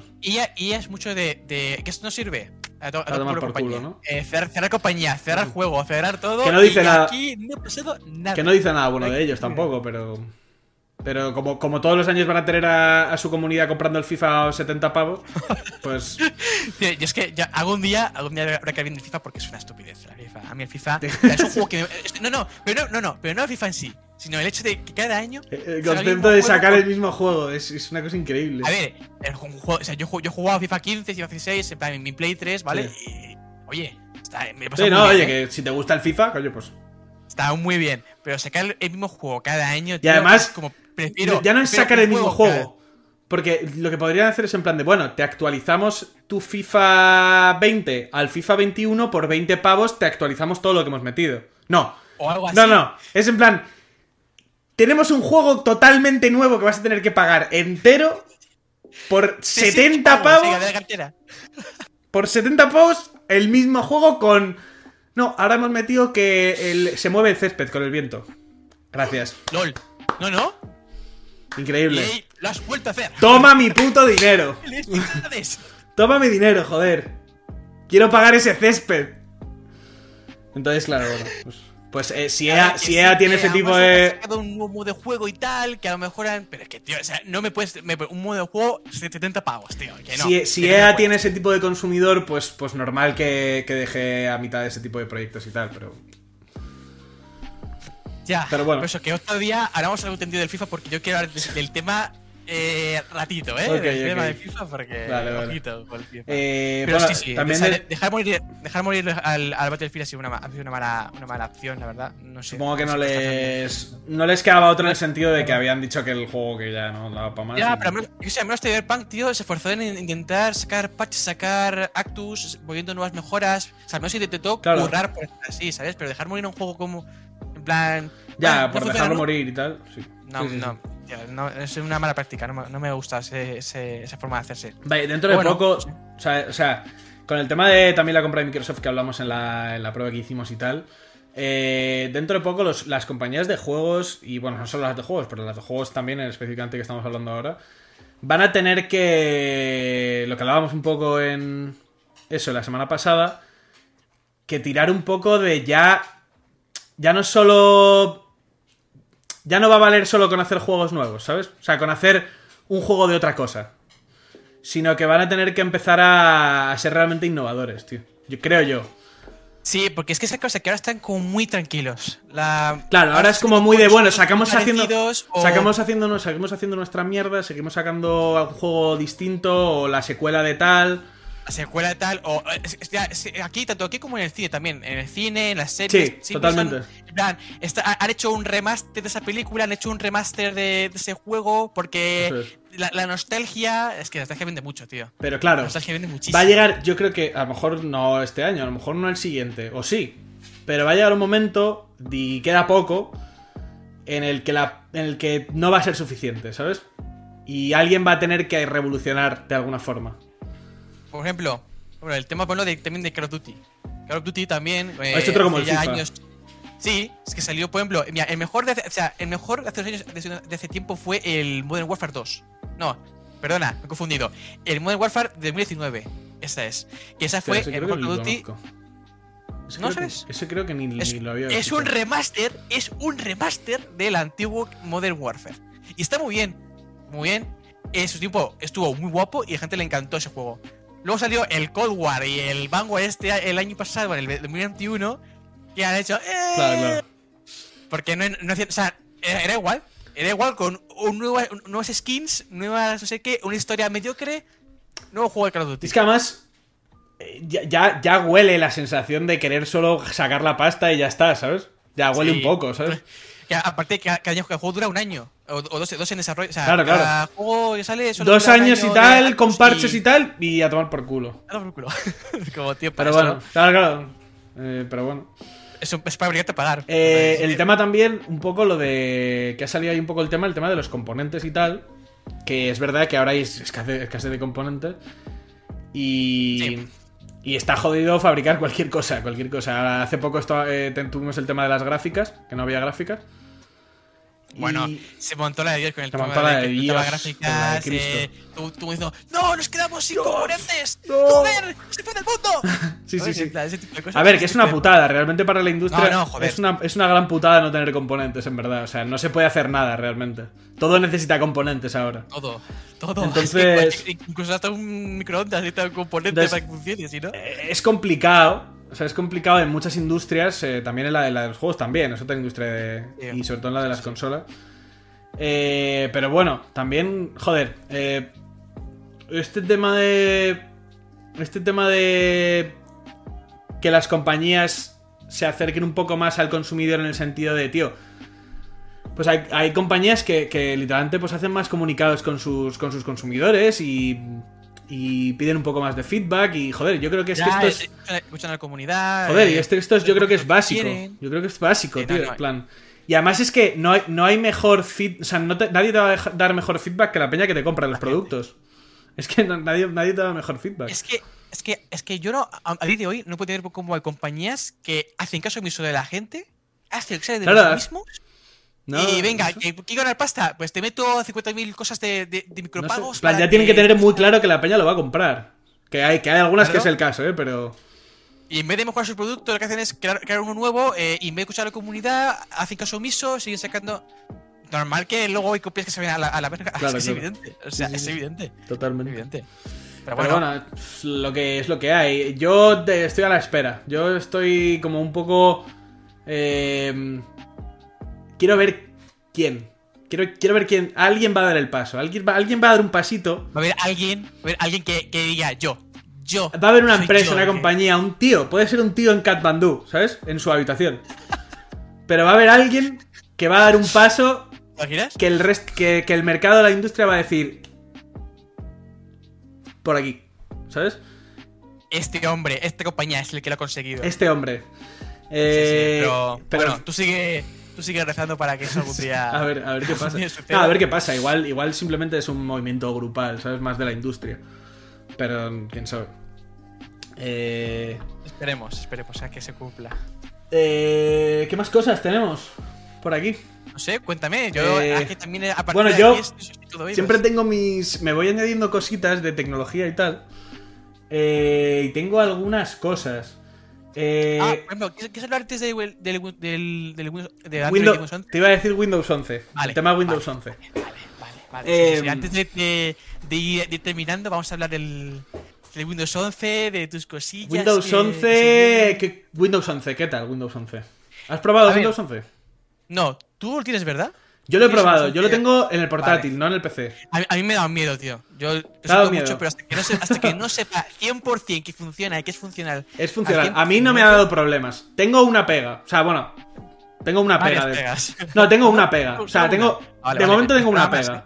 y es mucho de, de que esto no sirve. A, to- a tomar tomar por por compañía. culo, ¿no? Eh, cerrar, cerrar compañía, cerrar juego, cerrar todo. Que no dice y nada. Aquí no ha pasado nada. Que no dice nada bueno No de ellos tampoco, pero... Pero como, como todos los años van a tener a, a su comunidad comprando el FIFA a 70 pavos, pues... Tío, yo es que ya algún día, algún día habrá que hablar del FIFA porque es una estupidez la FIFA. A mí el FIFA es un juego que me- no, no, pero no, no, no, pero no el FIFA en sí, sino el hecho de que cada año El salga el concepto de sacar con- el mismo juego es, es una cosa increíble. A ver, el ju- un juego- o sea, yo, yo he jugado FIFA 15, FIFA 16, en plan, en mi Play 3, ¿vale? Y, oye, está, me he pasado Sí, no, bien, oye, ¿eh? que si te gusta el FIFA, coño, pues... Está muy bien, pero sacar el- el mismo juego cada año, Y además, es como prefiero ya no es sacar el mismo juego. Porque lo que podrían hacer es en plan de, bueno, te actualizamos tu FIFA 20 al FIFA 21 por 20 pavos, te actualizamos todo lo que hemos metido. No. O algo así. No, no. Es en plan, tenemos un juego totalmente nuevo que vas a tener que pagar entero por 70 pavos. Por 70 pavos, el mismo juego con... No, ahora hemos metido que el- se mueve el césped con el viento. Gracias. LOL. No, no. Increíble. Y lo has vuelto a hacer. Toma mi puto dinero. Toma mi dinero, joder. Quiero pagar ese césped. Entonces, claro, bueno. Pues, pues, eh, si, EA, si sí, EA tiene ese tipo de. sacado un nuevo modo de juego y tal, que a lo mejor Pero es que, tío, o sea, no me puedes. me- un modo de juego 70 pavos, tío. Que no. si si no me EA puedes. tiene ese tipo de consumidor, pues, pues normal que, que deje a mitad de ese tipo de proyectos y tal, pero. Ya, pero bueno. Por eso que otro día haremos algo tendido del FIFA porque yo quiero hablar de- del tema eh, ratito, ¿eh? Ok, del tema del FIFA porque. Vale, vale. el FIFA. Eh, Pero bueno, sí, sí, también o sea, de- de- dejar morir, dejar morir al, al Battlefield ha sido una, ma- ha sido una mala, una mala acción, la verdad. No sé. supongo que no les. No les quedaba otro en el sentido de que habían dicho que el juego que ya no daba para más. Ya, y- pero al menos, yo sé, al menos Cyberpunk, tío, se esforzó en intentar sacar patches, sacar actus, poniendo nuevas mejoras. O sea, al menos intentó Claro. currar por estar así, ¿sabes? Pero dejar morir un juego como. En plan. Ya, bueno, por dejarlo morir y tal. Sí. No, Sí, sí, sí. no. tío, no, es una mala práctica, no me, no me gusta ese- ese- esa forma de hacerse. Vale, dentro de Bueno, poco, o, sea, o sea, con el tema de también la compra de Microsoft que hablamos en la, en la prueba que hicimos y tal, eh, dentro de poco los- las compañías de juegos, y bueno, no solo las de juegos, pero las de juegos también, específicamente que estamos hablando ahora, van a tener que, lo que hablábamos un poco en eso la semana pasada, que tirar un poco de ya, ya no solo ya no va a valer solo con hacer juegos nuevos, ¿sabes? O sea, con hacer un juego de otra cosa. Sino que van a tener que empezar a, a ser realmente innovadores, tío. Yo creo yo. Sí, porque es que esa cosa que ahora están como muy tranquilos. La, Claro, ahora es como muy de bueno, sacamos haciendo. o- Sacamos haciendo, seguimos haciendo nuestra mierda, seguimos sacando un juego distinto, o la secuela de tal. La secuela de tal, o es- aquí, tanto aquí como en el cine también, en el cine, en las series. Sí, totalmente. son- en plan, está- han hecho un remaster de esa película, han hecho un remaster de, de ese juego, porque la, la nostalgia, es que la nostalgia vende mucho, tío. Pero La claro, nostalgia vende muchísimo. va a llegar, yo creo que a lo mejor no este año, a lo mejor no el siguiente, o sí. Pero va a llegar un momento, y queda poco, en el que, la, en el que no va a ser suficiente, ¿sabes? Y alguien va a tener que revolucionar de alguna forma. Por ejemplo, bueno, el tema de, también de Call of Duty. Call of Duty también. eh, Ha hecho otro como el FIFA. años. Sí, es que salió, por ejemplo, mira, el mejor de hace, o sea, el mejor de hace dos años, de hace- de hace tiempo fue el Modern Warfare 2. No, perdona, me he confundido. El Modern Warfare de 2019. Esa es. Y esa fue el mejor Call of Duty. Ese ¿No creo que- sabes? ese creo que ni, Es, ni lo había es un remaster, es un remaster del antiguo Modern Warfare. Y está muy bien, muy bien. En su tiempo estuvo muy guapo y a la gente le encantó ese juego. Luego salió el Cold War y el Vanguard este el año pasado, en el 2021, que han hecho... ¡eh! Claro, claro. Porque no, no hacían... O sea, era, igual. Era igual con un un- nuevas skins, nuevas no sé qué, una historia mediocre, nuevo juego de Call of Duty. Es que además eh, ya, ya, ya huele la sensación de querer solo sacar la pasta y ya está, ¿sabes? Ya huele Sí. un poco, ¿sabes? Que aparte, que cada, juego dura un año. O, o dos, dos en desarrollo. O sea, Claro, claro. cada juego que sale. solo Dos años y año tal, con parches y tal, y a tomar por culo. Ah, no, por culo. Como tío, para Pero eso, bueno, claro, claro. Eh, pero bueno. Es, un- es para obligarte a pagar. Eh, el tema también, un poco lo de. Que ha salido ahí un poco el tema, el tema de los componentes y tal. Que es verdad que ahora hay escasez, escasez de componentes. Y. Sí. Y está jodido fabricar cualquier cosa, cualquier cosa. Hace poco eh, tuvimos el tema de las gráficas, que no había gráficas. Bueno, Y- se montó la de Dios con el Se tema montó la de Dios, la gráficas. de Cristo. eh, tú, tú diciendo, ¡No! ¡Nos quedamos sin componentes! no. ¡Joder! ¡Se fue del mundo! Sí, sí, sí. Ese tipo de cosas. A ver, que es una putada, realmente para la industria No, no, joder. es, una, es una gran putada no tener componentes, en verdad. O sea, no se puede hacer nada realmente. Todo necesita componentes ahora. Todo, todo. Entonces- Es que, incluso hasta un microondas necesita un componente Entonces- para que funcione, ¿sí no? Eh, Es complicado. O sea, es complicado en muchas industrias, eh, también en la, de la de los juegos también, es otra industria de- y sobre todo en la de las consolas. Eh, pero bueno, también, joder, eh, este tema de... Este tema de... Que las compañías se acerquen un poco más al consumidor en el sentido de, tío, pues hay, hay compañías que, que literalmente pues hacen más comunicados con sus, con sus consumidores y, y piden un poco más de feedback y joder, yo creo que es que esto es... eh, eh, escuchan a la comunidad. Joder, y eh, esto, esto es, yo creo que es básico. Yo creo que es básico, Sí, tío. no. en plan. Y además es que no hay, no hay mejor feed, o sea, no te- nadie te va a dar mejor feedback que la peña que te compra los productos. Es que nadie, nadie te da mejor feedback. Es que, es que, es que yo no, a, a día de hoy no puedo tener como hay compañías que hacen caso omiso de la gente, hacen que sea de Claro. los mismos No, y venga, que quiero ganar pasta, pues te meto 50.000 cosas de, de, de no sé. micropagos. En plan, ya tienen que tener muy claro que la peña lo va a comprar. Que hay, que hay algunas que es el caso, ¿eh? Pero... Y en vez de mejorar su producto, lo que hacen es crear, crear uno nuevo eh, y en vez de escuchar a la comunidad, hacen caso omiso, siguen sacando. Normal que luego hay copias que se ven a la, a la verga. Claro, es claro. evidente. O sea, Sí, sí, es evidente. Totalmente. Evidente. Pero Pero bueno, lo que es lo que hay. Yo estoy a la espera. Yo estoy como un poco. eh, quiero ver quién. Quiero, quiero ver quién. Alguien va a dar el paso. Alguien va, alguien va a dar un pasito. va a haber alguien, va a haber alguien que, que diga yo. Yo. Va a haber una empresa, yo una que- compañía, un tío. Puede ser un tío en Katmandú, ¿sabes? En su habitación. Pero va a haber alguien que va a dar un paso ¿Te imaginas? que el, rest, que, que el mercado de la industria va a decir. Por aquí. ¿Sabes? Este hombre, esta compañía es el que lo ha conseguido. Este hombre. Sí, sí, Eh, pero, pero bueno, tú sigue. Tú sigues rezando para que eso algún día. A ver, a ver qué pasa. No, a ver qué pasa. Igual, igual simplemente es un movimiento grupal, ¿sabes? Más de la industria. Pero quién sabe. Eh, Esperemos, esperemos a que se cumpla. eh, ¿Qué más cosas tenemos por aquí? No sé, cuéntame. Yo Eh, aquí también a bueno, de yo aquí estoy- estoy todo oídos. Siempre tengo mis. Me voy añadiendo cositas de tecnología y tal. Eh, y tengo algunas cosas. Eh, Ah, por ejemplo, ¿quieres, quieres hablar antes del, del, del, del de Windows, Windows 11? te iba a decir Windows 11. Vale, el tema Windows vale, 11. Vale, vale, vale. Eh, sí, sí, sí. Antes de, de- de ir, de ir terminando, vamos a hablar del, del Windows 11, de tus cosillas. Windows que- 11. que ¿qué- Windows 11, ¿qué tal Windows 11? ¿Has probado A ver. Windows 11? No, tú lo tienes, ¿verdad? Yo lo he ¿Tienes probado, yo lo tengo en el portátil, Vale. no en el PC. A mí, a mí me da miedo, tío. Yo lo miedo? mucho, pero hasta que, no se- hasta que no sepa 100% que funciona y que es funcional. Es funcional. al A mí no me ha 100%, dado problemas. Tengo una pega. O sea, bueno. Tengo una pega. de- pegas. No, tengo una pega. O sea, tengo. Vale, de vale, momento tengo una pega.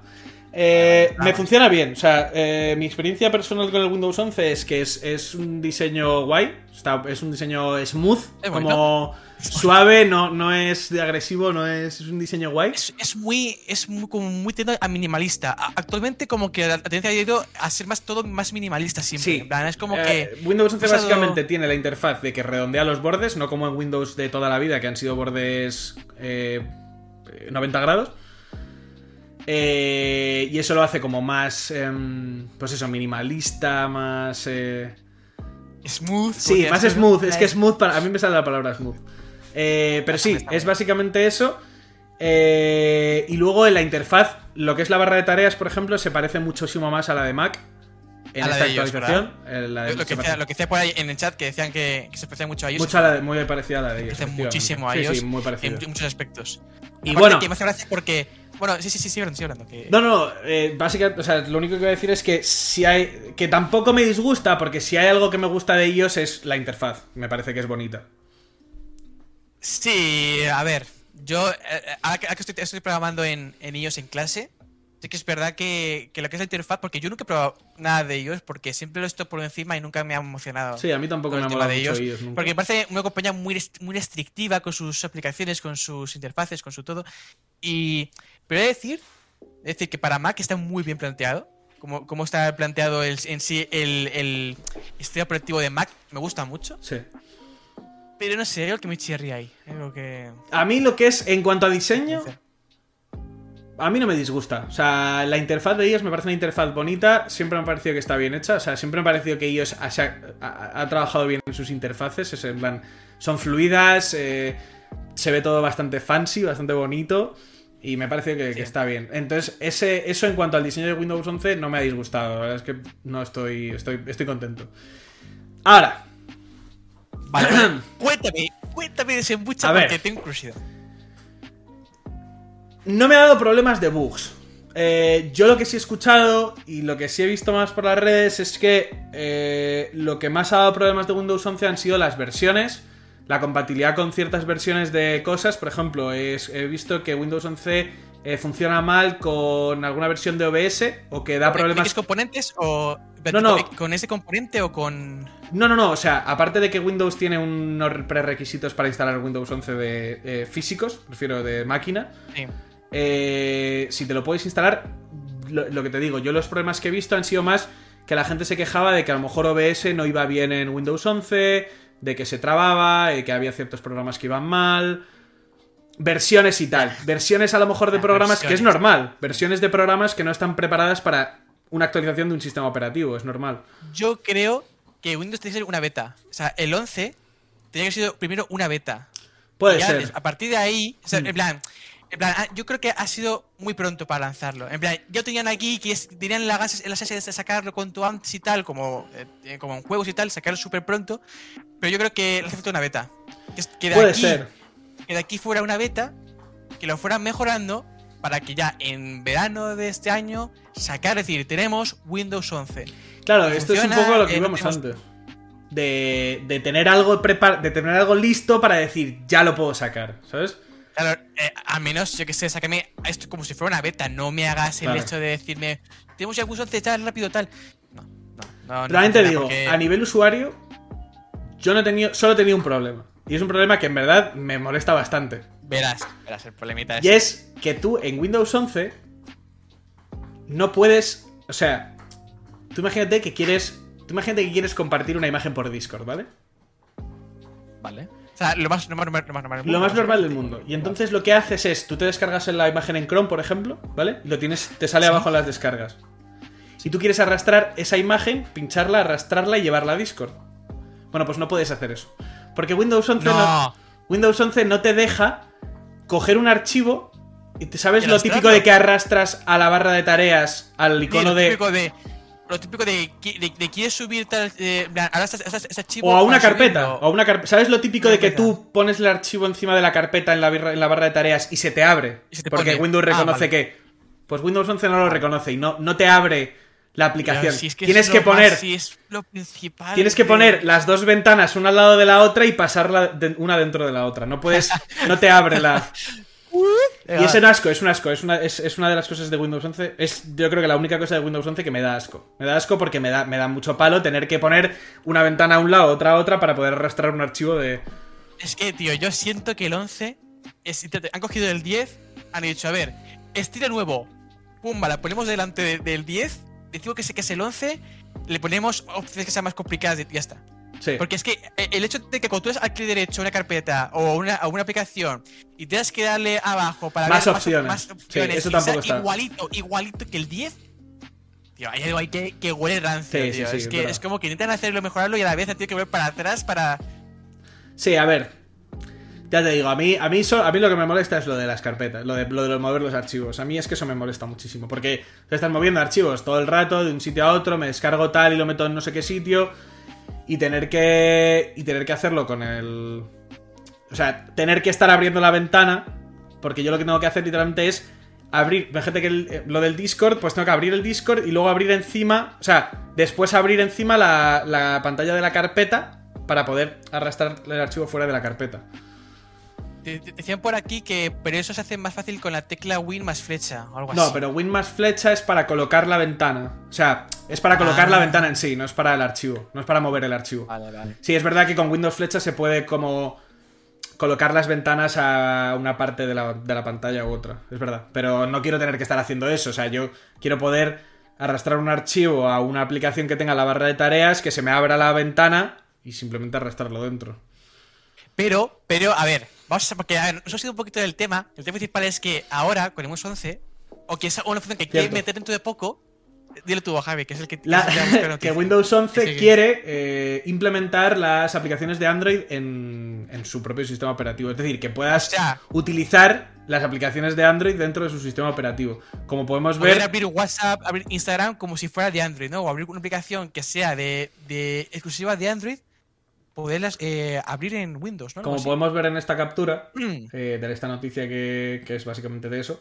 Eh, Nada me funciona bien. O sea, eh, mi experiencia personal con el Windows 11 es que es, es un diseño guay. Está, es un diseño smooth. Es como suave, no, no es de agresivo, no es, es un diseño guay. Es, es muy, es muy, como muy a minimalista. Actualmente como que la tendencia ha ido a ser más todo más minimalista siempre. Sí. En plan, es como Eh, que Windows 11 ha usado- básicamente tiene la interfaz de que redondea los bordes, no como en Windows de toda la vida, que han sido bordes eh, 90 grados. Eh, y eso lo hace como más, em, pues eso, minimalista, más... eh, smooth. Sí, más smooth. Es que smooth, para, a mí me sale la palabra smooth. Eh, pero sí, está es básicamente eso. Eh, y luego en la interfaz, lo que es la barra de tareas, por ejemplo, se parece muchísimo más a la de Mac. En A la esta de actualización. Eh, la de- Lo, que decía, parece- lo que decía por ahí en el chat que decían que, que se parecía mucho a ellos. Mucho a la de- muy parecida a la de ellos. se muchísimo a Sí, ellos sí, muy en, muchos aspectos. Y Aparte bueno. que me hace gracia porque. Bueno, sí, sí, sí, sí, hablando, sí, hablando. Que... No, no, eh, básicamente, o sea, lo único que voy a decir es que si hay. que tampoco me disgusta, porque si hay algo que me gusta de ellos es la interfaz. Me parece que es bonita. Sí, a ver. Yo, eh, eh, ahora que, estoy, estoy programando en, en iOS en clase, sí que es verdad que, que lo que es la interfaz, porque yo nunca he probado nada de ellos, porque siempre lo estoy por encima y nunca me ha emocionado. Sí, a mí tampoco me ha el molado de mucho ellos, ellos nunca. Porque me parece una compañía muy, rest- muy restrictiva con sus aplicaciones, con sus interfaces, con su todo. Y. Pero he de decir, he de decir que para Mac está muy bien planteado. Como, como está planteado el- en sí el, el sistema operativo de Mac, me gusta mucho. Sí. Pero no sé, hay algo que me chirría ahí. hay Algo que. A mí lo que es, en cuanto a diseño, a mí no me disgusta. O sea, la interfaz de ellos me parece una interfaz bonita. Siempre me ha parecido que está bien hecha. O sea, siempre me ha parecido que ellos ha, trabajado bien en sus interfaces. Es en plan, son fluidas, eh, se ve todo bastante fancy, bastante bonito. Y me parece que, que está bien. Entonces, ese, eso en cuanto al diseño de Windows 11 no me ha disgustado. La verdad es que no estoy, estoy, estoy contento. Ahora, Vale, cuéntame, cuéntame de ese embucha A ver. porque tengo curiosidad. No me ha dado problemas de bugs. Eh, yo lo que sí he escuchado y lo que sí he visto más por las redes es que eh, lo que más ha dado problemas de Windows 11 han sido las versiones, la compatibilidad con ciertas versiones de cosas. Por ejemplo, es- he visto que Windows 11 eh, funciona mal con alguna versión de OBS o que da ¿Con problemas X componentes o. No, no. ¿Con, ese componente o con.? No, no, no, o sea, aparte de que Windows tiene unos prerequisitos para instalar Windows 11 de eh, físicos, prefiero de máquina, Sí. eh, si te lo puedes instalar, lo, lo que te digo, yo los problemas que he visto han sido más que la gente se quejaba de que a lo mejor OBS no iba bien en Windows 11, de que se trababa, eh, que había ciertos programas que iban mal. Versiones y tal. Versiones a lo mejor de Ah, programas, que es normal. Versiones de programas que no están preparadas para una actualización de un sistema operativo, es normal. Yo creo que Windows tiene que ser una beta. O sea, el 11 tenía que ser primero una beta. Puede ser. A partir de ahí, o sea, Mm. en plan, en plan, ah, yo creo que ha sido muy pronto para lanzarlo. En plan, ya tenían aquí que tenían las las ansias de sacarlo cuanto antes y tal, como, eh, como en juegos y tal, sacarlo súper pronto. Pero yo creo que le hace falta una beta. Que, es- que de Puede aquí, ser. Que de aquí fuera una beta, que lo fueran mejorando para que ya en verano de este año sacar, es decir, tenemos Windows 11. Claro, esto es un poco lo que eh, no íbamos tenemos- antes. De, de tener algo prepar de tener algo listo para decir, ya lo puedo sacar, ¿sabes? Claro, eh, al menos, yo que sé, sácame esto como si fuera una beta. No me hagas el Claro. hecho de decirme, tenemos ya Windows 11 tal, rápido, tal. No, no, no. no Realmente funciona digo, porque- a nivel usuario, yo no he tenido, solo he tenido un problema. Y es un problema que en verdad me molesta bastante. Verás, verás, el problemita. Y es que tú en Windows 11 no puedes. O sea, tú imagínate que quieres. Tú imagínate que quieres compartir una imagen por Discord, ¿vale? Vale. O sea, lo más, lo más, lo más normal del Lo mundo, más normal del mundo. Y entonces lo que haces es, tú te descargas en la imagen en Chrome, por ejemplo, ¿vale? Y lo tienes, te sale Sí. abajo en las descargas. Si tú quieres arrastrar esa imagen, pincharla, arrastrarla y llevarla a Discord. Bueno, pues no puedes hacer eso. Porque Windows 11 no, No. Windows 11 no te deja coger un archivo y te sabes lo típico de que arrastras a la barra de tareas al Sí, icono lo de. Lo típico de, de, de quieres subir tal. Eh, estás- ese archivo o a una carpeta, subirlo. o a una carpeta. ¿Sabes lo típico de que tú pones el archivo encima de la carpeta en la, barra- en la barra de tareas y se te abre? Y se te porque pone. Windows Ah, reconoce vale. que pues Windows 11 no lo reconoce y no, no te abre la aplicación. Pero si es que tienes es que más- poner si es lo principal. Tienes que poner las dos ventanas una al lado de la otra y pasarla de- una dentro de la otra. No puedes, no te abre la. Y es un asco, es un asco, es una, es, es una de las cosas de Windows 11. Es yo creo que la única cosa de Windows 11 que me da asco. Me da asco porque me da, me da mucho palo tener que poner una ventana a un lado, otra a otra para poder arrastrar un archivo de. Es que, tío, yo siento que el 11. es- te- te- han cogido el 10, han dicho, a ver, estilo nuevo. Pumba, la ponemos delante de- del 10. Decimos que, que es el 11. Le ponemos opciones que sean más complicadas y ya está. Sí. Porque es que eh, el hecho de que cuando tú das al clic derecho a una carpeta o a una, a una aplicación y tengas que darle abajo para Más ver opciones. más Sí, opciones eso y tampoco está. igualito, igualito que el 10. Tío, hay algo ahí que, que huele rancio, Sí, sí, tío. sí, es que es como que intentan hacerlo mejorarlo y a la vez tiene que volver para atrás para. Sí, a ver. Ya te digo, a mí, a mí, so- a mí lo que me molesta es lo de las carpetas, lo de, lo de mover los archivos. A mí es que eso me molesta muchísimo, porque te están moviendo archivos todo el rato de un sitio a otro, me descargo tal y lo meto en no sé qué sitio, y tener que. y tener que hacerlo con el. O sea, tener que estar abriendo la ventana, porque yo lo que tengo que hacer literalmente es abrir. Fíjate que eh, lo del Discord, pues tengo que abrir el Discord y luego abrir encima. O sea, después abrir encima la, la pantalla de la carpeta para poder arrastrar el archivo fuera de la carpeta. Te- te Decían por aquí que pero eso se hace más fácil con la tecla Win más flecha o algo No, así. pero Win más flecha es para colocar la ventana. O sea, es para colocar Ah. la ventana en sí, no es para el archivo. No es para mover el archivo. Vale, vale. Sí, es verdad que con Windows flecha se puede como colocar las ventanas a una parte de la, de la pantalla u otra. Es verdad. Pero no quiero tener que estar haciendo eso. O sea, yo quiero poder arrastrar un archivo a una aplicación que tenga la barra de tareas, que se me abra la ventana y simplemente arrastrarlo dentro. Pero, pero, a ver, vamos a. Porque a ver, nos ha sido un poquito del tema. El tema principal es que ahora, con el Windows 11, o que es una función que quiere meter dentro de poco, dile tú, Javi, que es el que. La- que que. Windows 11 Sí, sí. quiere eh, implementar las aplicaciones de Android en, en su propio sistema operativo. Es decir, que puedas O sea- utilizar las aplicaciones de Android dentro de su sistema operativo. Como podemos ver, abrir WhatsApp, abrir Instagram como si fuera de Android, ¿no? O abrir una aplicación que sea de, de exclusiva de Android, poderlas eh, abrir en Windows, ¿no? Como así. podemos ver en esta captura Mm. eh, de esta noticia que, que es básicamente de eso,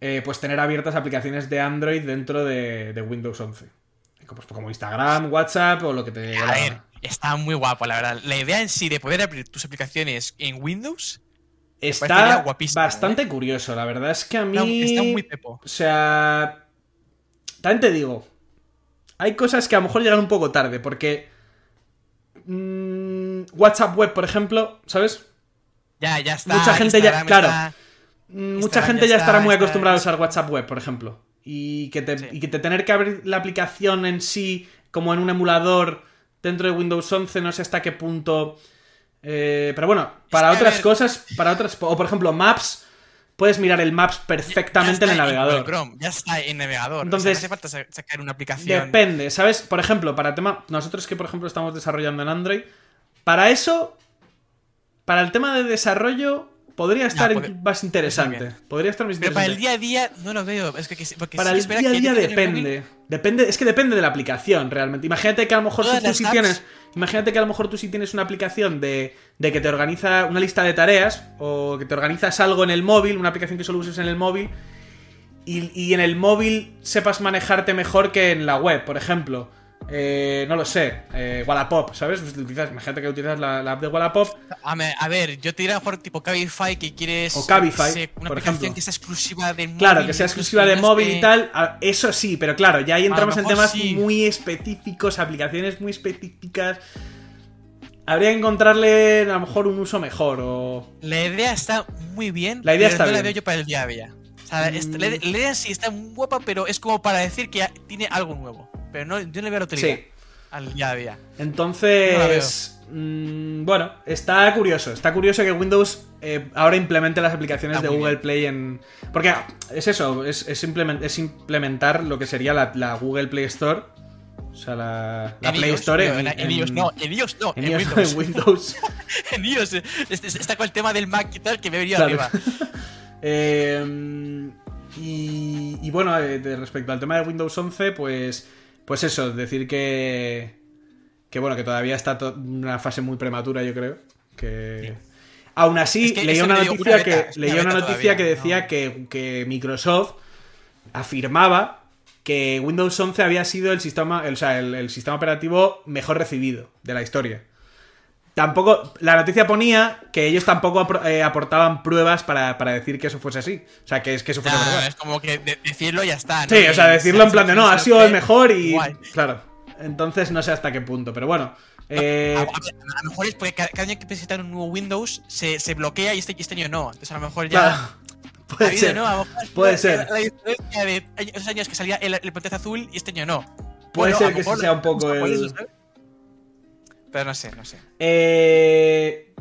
eh, pues tener abiertas aplicaciones de Android dentro de, de Windows 11. Como, como Instagram, WhatsApp o lo que te A ver, está muy guapo, la verdad. La idea en sí de poder abrir tus aplicaciones en Windows Está bastante curioso, la verdad es que a mí... está muy pepo. O sea. También te digo. Hay cosas que a lo mejor llegan un poco tarde, porque. mm, WhatsApp web, por ejemplo, ¿sabes? Ya, ya está. Mucha gente ya- claro. está- Mm, Mucha Instagram gente ya estará muy acostumbrada a usar WhatsApp web, por ejemplo. Y que, te, Sí. y que te tener que abrir la aplicación en sí, como en un emulador dentro de Windows 11, no sé hasta qué punto. eh, pero bueno, para que, otras ver- cosas, para otras. O por ejemplo, Maps. Puedes mirar el Maps perfectamente en el navegador. Google Chrome, ya está en navegador. Entonces- o sea, no hace falta sa- sacar una aplicación. Depende, ¿sabes? Por ejemplo, para tema. Nosotros que, por ejemplo, estamos desarrollando en Android. Para eso. Para el tema de desarrollo. Podría estar más interesante. Podría estar más Pero para interesante. el día a día no lo veo. Es que, porque Para sí el día a día depende. Depende, es que depende de la aplicación realmente. Imagínate que a lo mejor tú, tú sí tienes. Imagínate que a lo mejor tú sí tienes una aplicación de, de que te organiza una lista de tareas. O que te organizas algo en el móvil, una aplicación que solo uses en el móvil. Y, y en el móvil sepas manejarte mejor que en la web, por ejemplo. Eh, no lo sé, eh, Wallapop, ¿sabes? Utilizas, imagínate que utilizas la, la app de Wallapop. A ver, a ver, yo te diría mejor tipo Cabify que quieres. O Cabify, sé, una por aplicación ejemplo. que sea exclusiva del móvil. Claro, que sea exclusiva de móvil y tal. a- Eso sí, pero claro, ya ahí entramos en temas sí. muy específicos, aplicaciones muy específicas. habría que encontrarle a lo mejor un uso mejor o... La idea está muy bien, La idea pero está no la bien. veo yo para el día a día. O sea, es- la, idea sí está muy guapa, pero es como para decir que tiene algo nuevo. Pero no, yo no le veo la utilidad Sí. al día a día. Entonces, mm, bueno, está curioso. Está curioso que Windows eh, ahora implemente las aplicaciones Está de Google bien. Play en... Porque es eso, es, es, implement- es implementar lo que sería la, la Google Play Store. O sea, la, la En Play iOS, Store no, en, en iOS no, en iOS no, en en, iOS, Windows. en Windows. en iOS. es- es- Está con el tema del Mac y tal que me venía Claro. arriba. Eh, y, y bueno, eh, respecto al tema de Windows 11, pues, pues eso, decir que, que bueno, que todavía está to- en una fase muy prematura, yo creo. Que aún así Es que leí una noticia una que beta, leí una noticia todavía, que decía ¿no? que, que Microsoft afirmaba que Windows 11 había sido el sistema, el, o sea, el, el sistema operativo mejor recibido de la historia. Tampoco, la noticia ponía que ellos tampoco eh, aportaban pruebas para, para decir que eso fuese así. O sea, que es que eso fuese Nah, verdad. es como que de- decirlo y ya está. ¿no? Sí, o sea, decirlo en plan de no, ha sido el mejor y. Guay. Claro. Entonces no sé hasta qué punto, pero bueno. eh, A, lo mejor es porque cada, año que presentan un nuevo Windows se, se bloquea y este, y este año no. Entonces a lo mejor ya. claro, puede ser. ¿no? A lo mejor puede ser. La, la diferencia de esos años que salía el, el azul y este año no. Puede Bueno, ser que mejor sea un poco el-. Pero no sé, no sé. Eh,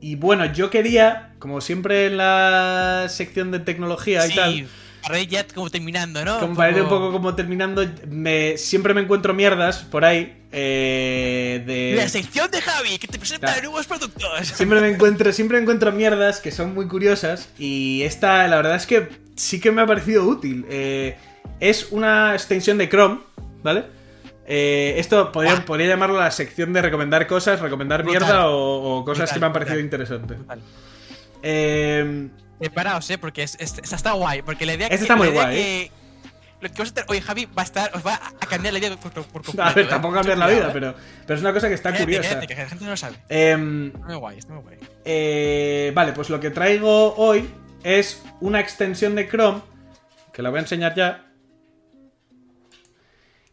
y bueno, yo quería, como siempre en la sección de tecnología y tal, para ir ya como terminando, ¿no? como parece un poco como terminando, me, siempre me encuentro mierdas por ahí eh, de... La sección de Javi, que te presenta nuevos productos. Siempre me encuentro, siempre encuentro mierdas que son muy curiosas y esta, la verdad es que sí que me ha parecido útil. Eh, es una extensión de Chrome, ¿vale? Eh, esto podría, podría llamarlo la sección de recomendar cosas, recomendar Brutal. mierda o, o cosas Brutal, que me han parecido brutal. interesantes. Eh, Preparaos, eh, porque es, es- está guay. Porque la idea Esta que, está muy guay, que- Lo que vamos a hacer hoy, Javi, va a estar, os va a cambiar la idea por, por, completo. a ver, ¿eh? tampoco Mucho cambiar la vida, ¿eh? pero, pero es una cosa que está Cállate, curiosa. cállate, que la gente no lo sabe. Em, Está muy guay, está muy guay. Eh, vale, pues lo que traigo hoy es una extensión de Chrome, que la voy a enseñar ya,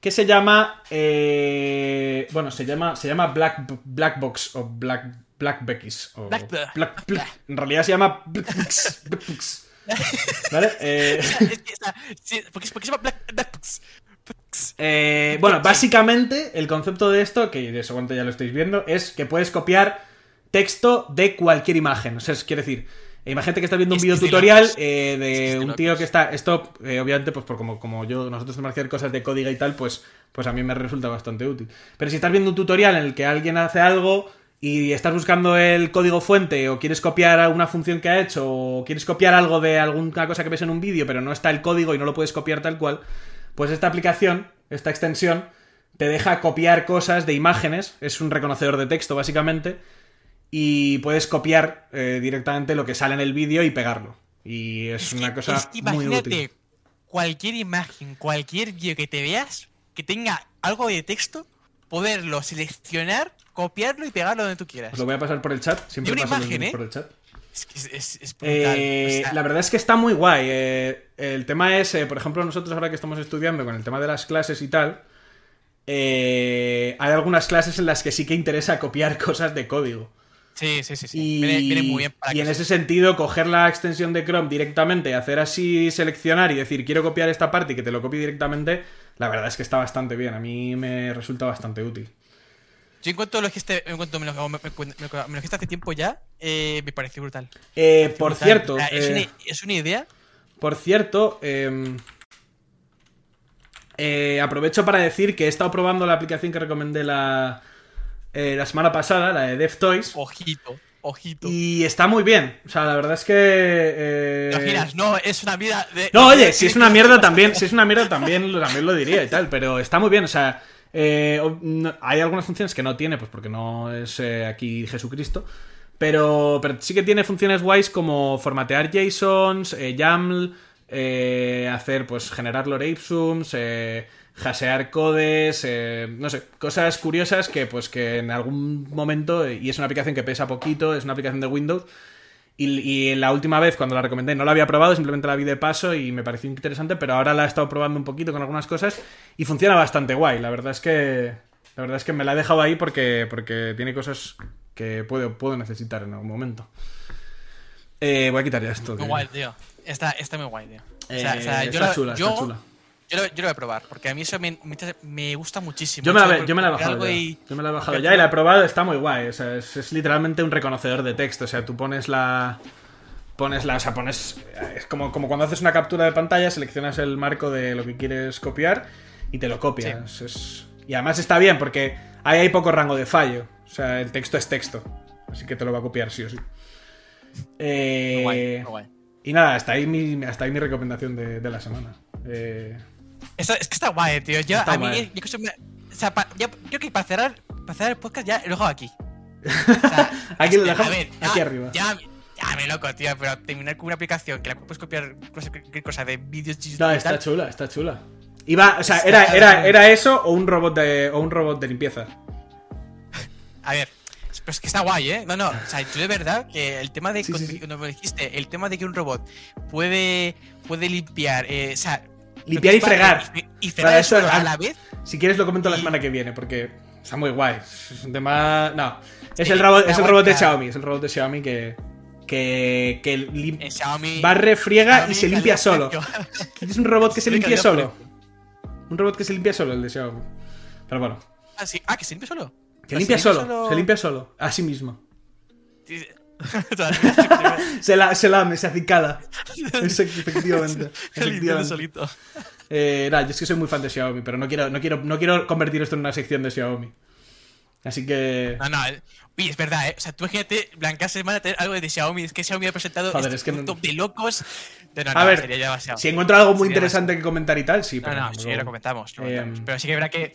que se llama, eh, bueno, se llama, se llama Black, Black Box o Black, Black Beckies. O Black- Black- Black- en realidad se llama. ¿Vale? Eh, porque, porque se llama Black, Black Box. Eh, bueno, básicamente el concepto de esto, que de seguro ya lo estáis viendo, es que puedes copiar texto de cualquier imagen. O sea, es, quiere decir, imagínate que estás viendo un video tutorial eh, de un tío que está. Esto, eh, obviamente, pues por como, como yo, nosotros tenemos que hacer cosas de código y tal, pues, pues a mí me resulta bastante útil. Pero si estás viendo un tutorial en el que alguien hace algo y estás buscando el código fuente o quieres copiar alguna función que ha hecho o quieres copiar algo de alguna cosa que ves en un vídeo pero no está el código y no lo puedes copiar tal cual, pues esta aplicación, esta extensión, te deja copiar cosas de imágenes, es un reconocedor de texto básicamente, y puedes copiar eh, directamente lo que sale en el vídeo y pegarlo. Y es, una que- cosa es que muy imagínate útil. cualquier imagen, cualquier vídeo que te veas que tenga algo de texto, poderlo seleccionar, copiarlo y pegarlo donde tú quieras. Os lo voy a pasar por el chat, siempre Y una paso imagen, ¿eh? por el chat. Es que es, es, es brutal. Eh, o sea, la verdad es que está muy guay. eh, el tema es, eh, por ejemplo, nosotros ahora que estamos estudiando con el tema de las clases y tal, eh, hay algunas clases en las que sí que interesa copiar cosas de código. Sí, sí, sí. sí. Y, Viene, viene muy bien para y que en se- ese sentido, coger la extensión de Chrome directamente, hacer así, seleccionar y decir quiero copiar esta parte y que te lo copie directamente, la verdad es que está bastante bien. A mí me resulta bastante útil. Yo en cuanto lo dijiste, en cuanto me lo, me, me- lo hace tiempo ya, eh, me pareció brutal. Eh, por Brutal. cierto, sea, es, eh, una, es una idea. Por cierto, eh, eh, aprovecho para decir que he estado probando la aplicación que recomendé la, eh, la semana pasada, la de DevToys, Ojito, ojito. y está muy bien. O sea, la verdad es que... eh, ¿Te imaginas? No, es una vida de. No, oye, si es una mierda también, si es una mierda también, también lo diría y tal, pero está muy bien, o sea, eh, hay algunas funciones que no tiene, pues porque no es eh, aquí Jesucristo, pero, pero sí que tiene funciones guays como formatear JSONs, eh, YAML, eh, hacer, pues, generar lore ipsums, eh, hasear codes, eh, no sé, cosas curiosas que, pues, que en algún momento, y es una aplicación que pesa poquito, es una aplicación de Windows, y, y la última vez cuando la recomendé no la había probado, simplemente la vi de paso y me pareció interesante, pero ahora la he estado probando un poquito con algunas cosas y funciona bastante guay. La verdad es que La verdad es que me la he dejado ahí porque, porque tiene cosas que puedo, puedo necesitar en algún momento. Eh, voy a quitar ya esto. Muy guay, tío. Está, está muy guay, tío. O sea, Eh, o sea, yo, está la- chula, yo, está chula. Yo, lo, yo lo voy a probar, porque a mí eso me, me, gusta muchísimo. Yo me, la, yo me la he bajado ya. y- Yo me la he bajado ya y la he probado, está muy guay. O sea, es, es literalmente un reconocedor de texto. O sea, tú pones la. Pones la. O sea, pones. Es como, como cuando haces una captura de pantalla, seleccionas el marco de lo que quieres copiar y te lo copias. Es- y además está bien porque ahí hay poco rango de fallo. O sea, el texto es texto. Así que te lo va a copiar sí o sí. Eh, Muy guay, muy guay. Y nada, hasta ahí mi, hasta ahí mi recomendación de, de la semana. Eh, Esto- es que está guay, tío. Yo, Está a mí, yo, o sea, pa- yo que para cerrar, para cerrar el podcast ya lo dejo aquí. O sea, Aquí lo a dejamos, ver, ya- aquí arriba. Ya, ya me loco, tío, pero terminar con una aplicación que la puedes copiar cualquier cosa de vídeos No, está tal. chula, está chula. Iba, o sea, era, era, era eso o un robot de. o un robot de limpieza. A ver, pero es que está guay, ¿eh? No, no, o sea, yo de verdad que el tema de, Sí, sí, sí. dijiste, el tema de que un robot puede, puede limpiar, eh, o sea... Limpiar y fregar. Y, fregar eso- a la vez. Si quieres lo comento la Y- semana que viene, porque está muy guay. Es un tema. No. Es Sí, el robot, es el robot de. Xiaomi. Es el robot de Xiaomi que. que. que lim- Xiaomi... barre, friega Xiaomi y se limpia solo. Es un robot que se limpia solo. Un robot que se limpia solo, el de Xiaomi. Pero bueno. Ah, sí. Ah, que se limpia solo. Que O sea, limpia se solo, se limpia solo. A sí mismo. Se la, se lame, se acicala. Efectivamente. efectivamente. solito. Eh, nada, yo es que soy muy fan de Xiaomi, pero no quiero, no quiero, no quiero convertir esto en una sección de Xiaomi. Así que. No, no, eh, uy, es verdad, ¿eh? O sea, tú imagínate, Blanca semana tener algo de Xiaomi. Es que Xiaomi ha presentado Joder, este es que no- producto de locos. De, no, A no, ver, sería demasiado. Si encuentro algo muy Sería interesante que comentar y tal, sí. No, pero no, luego- sí, lo comentamos. lo comentamos. Eh, pero sí que verá que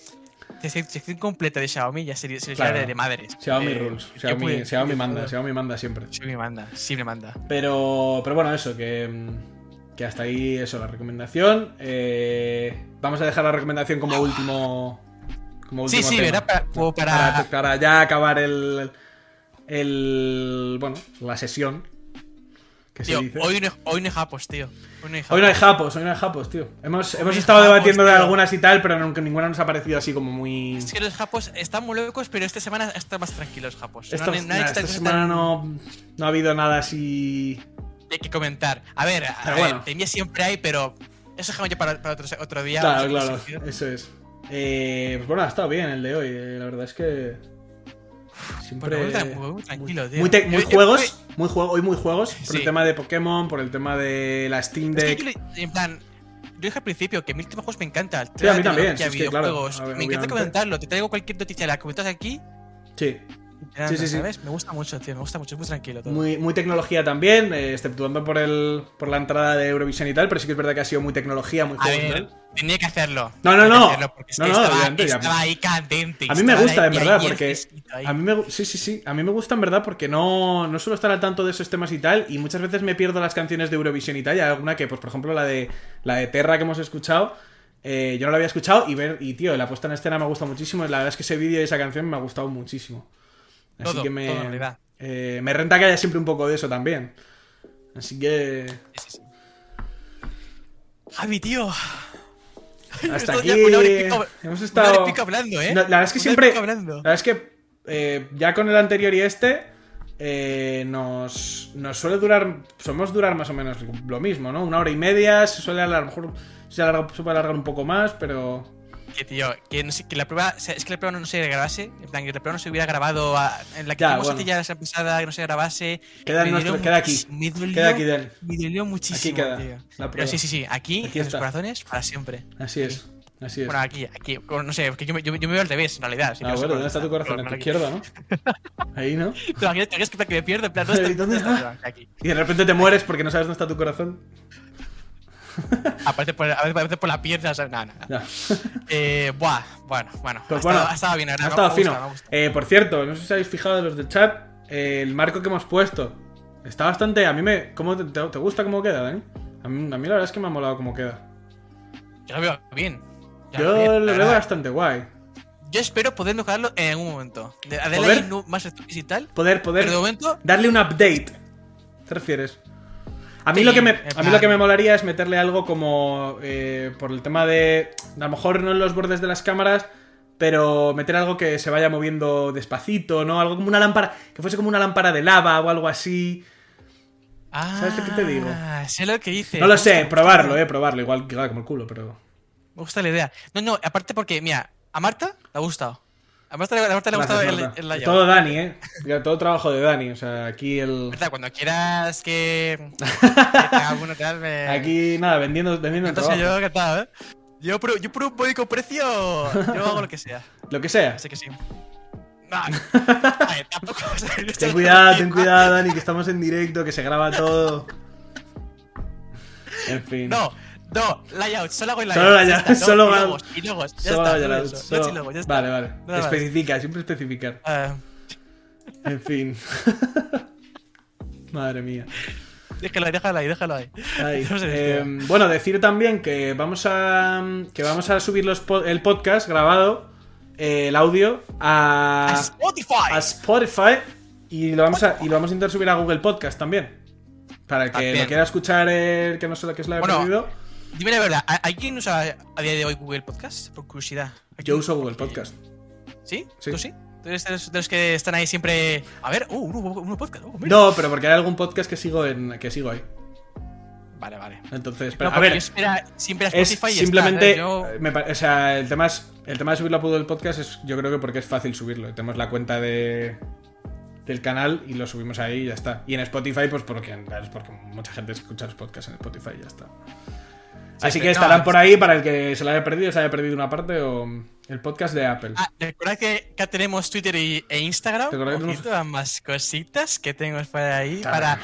sección, completa de Xiaomi ya sería, sería Claro. de, madres. Xiaomi Eh, rules. ¿qué Xiaomi, manda, Xiaomi manda siempre. Xiaomi manda, sí me manda. Pero, pero bueno, eso, que, que hasta ahí eso, la recomendación. Eh, vamos a dejar la recomendación como último. Como Sí, último sí, tema. ¿verdad? Para- como para- para, para ya acabar el. El. Bueno, la sesión. Que se Tío, dice. hoy no, hoy no hay japos, tío. Hoy no hay japos. Hoy no hay japos, hoy no hay japos, tío. Hemos, hemos estado japos, debatiendo de algunas y tal, pero nunca, ninguna nos ha parecido así como muy. Es que los japos están muy locos, pero esta semana están más tranquilos, japos. Esta, no, no semana no, no ha habido nada así. Hay que comentar. A ver, a ver, bueno. siempre hay, pero eso dejamos ya para, para otro, otro día. Claro, claro, eso es. Eh, pues bueno, ha estado bien el de hoy. eh, La verdad es que. Siempre. Bueno, muy, tranquilo, tío. muy, te- muy Yo- yo- juegos, muy juego, hoy muy juegos, por el tema de Pokémon, por el tema de la Steam Es que Deck. yo en plan, yo dije al principio que a mí el tema de juegos me encanta. el Sí, a mí también, sí, es que, claro, me encanta comentarlo. Te traigo cualquier noticia, la comentas aquí. Sí, y te Sí, sí, sí. ¿sabes? Me gusta mucho, tío. Me gusta mucho. Es muy tranquilo todo. muy, muy tecnología también, eh, exceptuando por el por la entrada de Eurovisión y tal, pero sí que es verdad que ha sido muy tecnología, muy tal. tenía que hacerlo. No, no, no. hacerlo porque es No, no, estaba, obviamente, ya- estaba ahí candente. A mí me gusta, en verdad, porque a mí me sí, sí, sí, a mí me gusta en verdad porque no, no suelo estar al tanto de esos temas y tal y muchas veces me pierdo las canciones de Eurovisión y tal, y hay alguna que pues por ejemplo la de la de Terra que hemos escuchado eh, yo no la había escuchado y ver y tío, la puesta en escena me gusta muchísimo, la verdad es que ese vídeo y esa canción me ha gustado muchísimo. Así Todo, que me todo, en realidad. eh, me renta que haya siempre un poco de eso también. Así que Sí, sí, sí. Javi, tío. hasta aquí ya una hora y pico- hemos estado hablando, ¿eh? No, la verdad es que Una siempre. La verdad es que eh, ya con el anterior y este. eh, nos, nos suele durar. Somos durar más o menos lo mismo, ¿no? Una hora y media. Se suele a lo mejor se, alarga- se puede alargar un poco más, pero. Que tío, que, no sé, que la prueba, o sea, es que la prueba no se grabase, en plan, que la prueba no se hubiera grabado, a- en la que Ya, bueno. ya la semana pasada, que no se grabase. Queda, nuestro- queda aquí. Me dolió, Queda aquí, Dani. me dolió muchísimo, queda tío. la Pero sí, sí, sí, aquí, Aquí en los corazones, para siempre. Así es. Así es. Bueno, aquí, aquí, no sé, porque yo, me- yo, me- yo me veo al revés, en realidad. sí, ah, no bueno, ¿dónde está tu corazón? En tu Aquí. izquierda, ¿no? Ahí, ¿no? Aquí, aquí es que me pierdo, en plan, ¿dónde está? ¿Dónde ¿dónde está? está? Aquí. Y de repente te mueres porque no sabes dónde está tu corazón. Aparece por, aparece por la pierna, o sea, no. Ya. Eh, buah, bueno, bueno. Pues ha, bueno, estado, ha estado bien, Ha estado me fino. gusta, me gusta. Eh, por cierto, no sé si habéis fijado los del chat, eh, el marco que hemos puesto está bastante. A mí me. ¿cómo te, gusta cómo queda, Dani? A mí, a mí la verdad es que me ha molado cómo queda. Yo lo veo bien. Yo Yo lo veo bien, lo la veo verdad. bastante guay. Yo espero poder mejorarlo en algún momento. De, de ¿Poder? no- más y tal. Poder, poder. Pero de momento, Darle un update. ¿Te refieres? A mí, Sí, lo que me, a mí lo que me molaría es meterle algo como. eh, por el tema de. A lo mejor no en los bordes de las cámaras, pero meter algo que se vaya moviendo despacito, ¿no? Algo como una lámpara, que fuese como una lámpara de lava o algo así. Ah, ¿Sabes qué te digo? Sé lo que dice. No lo sé, probarlo, eh, probarlo, igual que como el culo, pero... Me gusta la idea. No, no, aparte porque, mira, a Marta le ha gustado. A Marta, a Marta le ha gustado el, Marta. el layout. Todo Dani, eh. Todo trabajo de Dani, o sea, aquí el... ¿Verdad? Cuando quieras que, que te haga tal, me... Aquí, nada, vendiendo, vendiendo el trabajo. yo, encantado, ¿eh? Yo por, yo por un módico precio, yo hago lo que sea. Lo que sea. Así que sí. No, a ver, tampoco. Ten cuidado, ten cuidado, Dani, que estamos en directo, que se graba todo. En fin. No, no, layout, solo hago el layout. Solo layout, está, solo y va- logos, y logos, ya Solo está, ya solo la- eso, solo- logs y logos, ya está. Vale, vale. Especifica, siempre especificar. Ah, En fin. Madre mía. déjalo ahí, déjalo ahí, déjalo ahí. No sé, eh, bueno, decir también que vamos a que vamos a subir los po- el podcast grabado, eh, el audio a, A Spotify. a Spotify y lo vamos a y lo vamos a intentar subir a Google Podcast también. Para el que También. lo quiera escuchar, eh, que no sé lo que es la he Bueno, perdido. Dime la verdad, ¿a- ¿hay quien usa a día de hoy Google Podcast? Por curiosidad. ¿Hay Yo uso Google Podcast. ¿Sí? Sí. ¿Tú sí? ¿Tú eres de los, de los que están ahí siempre. A ver, uh, un nuevo, un nuevo podcast. uh. No, pero porque hay algún podcast que sigo en que sigo ahí. Vale, vale. Entonces, No, pero, a ver, espera, siempre a es Spotify y simplemente, está, ¿eh? Yo- me o sea, el tema es, el tema de subirlo a Google Podcast es, yo creo que porque es fácil subirlo. Tenemos la cuenta de del canal y lo subimos ahí y ya está. Y en Spotify, pues porque, es porque mucha gente escucha los podcasts en Spotify y ya está. Así que no, estarán es- por ahí para el que se lo haya perdido, se haya perdido una parte o el podcast de Apple. Ah, recordad que, que tenemos Twitter y, e Instagram. Recordad que Ojito a más cositas que tenemos por ahí. Para,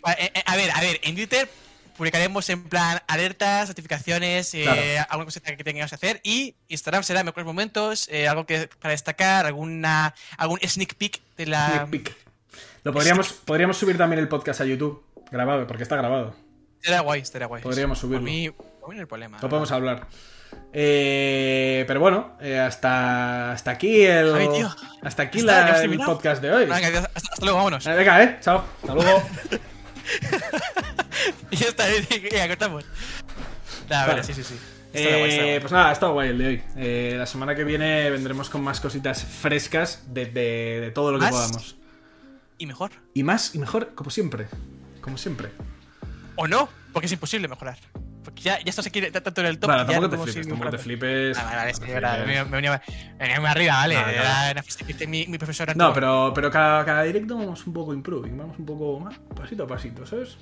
para- eh, eh, a ver, a ver, en Twitter publicaremos en plan alertas, notificaciones, eh, Claro. alguna cosita que tengamos que hacer. Y Instagram será mejores momentos, eh, algo que para destacar, alguna algún sneak peek de la. Sneak peek. Lo podríamos, podríamos subir también el podcast a YouTube, grabado, porque está grabado. Será guay, será guay. Podríamos subirlo. Mí, no hay problema. Lo podemos hablar. Eh, pero bueno, eh, hasta, hasta aquí el, tío. hasta aquí la- el podcast de hoy. Venga, hasta, hasta luego, vámonos. Eh, Venga, eh, chao. Hasta luego. Y ya está, ya cortamos. Nah, Vale. vale, sí, sí, sí. Guay, Eh, guay. pues nada, ha estado guay el de hoy. Eh, la semana que viene vendremos con más cositas frescas de, de- de todo lo que ¿Más? podamos. Y mejor. Y más y mejor, como siempre. Como siempre. O no, porque es imposible mejorar. Porque ya, ya esto se quiere tanto en el top. Vale, que tampoco no te flipes, tampoco te flipes. Ah, vale, vale, sí, no te flipes. me, me venía, me venía arriba, vale. No, no. Era que hice mi, mi profesora. No, pero, pero cada, cada directo vamos un poco improving, vamos un poco más, pasito a pasito, ¿sabes?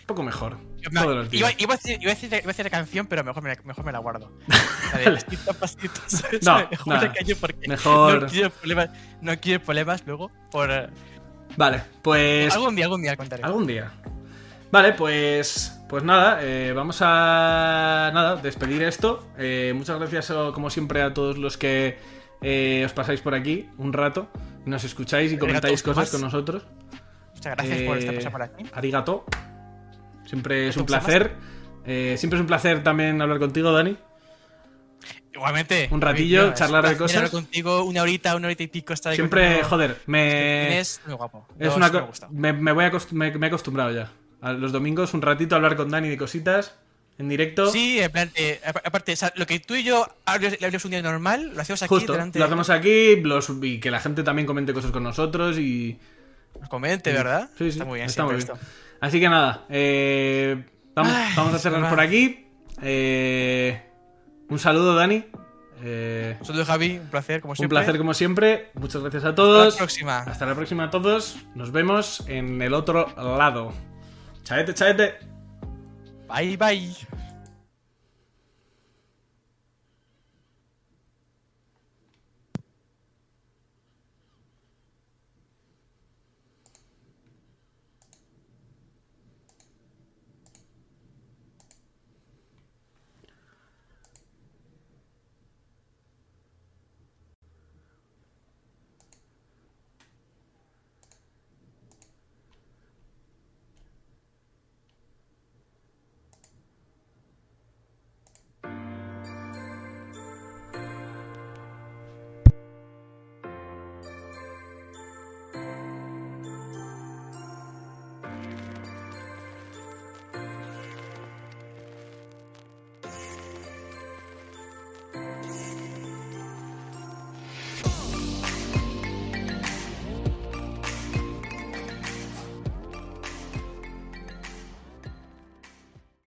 Un poco mejor. Me- Todos los iba, días. iba a decir, iba, a decir, iba a decir la canción, pero mejor me, la- mejor me la guardo. La de pasito a pasito, ¿sabes? No, mejor nada. la callo porque Mejor- no quiero problemas, no quiero problemas luego por... Vale, pues. algún día, algún día contaré. Algún día. Vale, pues. Pues nada, eh, vamos a. Nada, despedir esto. Eh, muchas gracias, oh, como siempre, a todos los que eh, os pasáis por aquí un rato. Nos escucháis y comentáis Arigato, cosas con nosotros. Muchas gracias por esta cosa por aquí. Arigato. Siempre es un ¿Arigato, placer. Siempre es un placer también hablar contigo, Dani. Igualmente. un ratillo, charlar de cosas. contigo una horita, una horita y pico estar Siempre, contigo. joder, me. Inés, muy guapo. Es una me me, voy a me he acostumbrado ya. A los domingos un ratito a hablar con Dani de cositas en directo. Sí, en plan, eh, ap- aparte, o sea, lo que tú y yo habríamos habríamos un día normal, lo hacemos aquí Justo, delante lo hacemos aquí los, y que la gente también comente cosas con nosotros y... Nos comente, ¿verdad? Sí, sí, Está muy bien, está muy bien. esto. Así que nada, eh, vamos, Ay, vamos a cerrar por aquí. Eh, un saludo, Dani. Un saludo, Javi, un placer, como un siempre. placer como siempre. Muchas gracias a Hasta todos. la próxima. Hasta la próxima a todos. Nos vemos en el otro lado. 자야 돼, 자야 돼. 바이바이.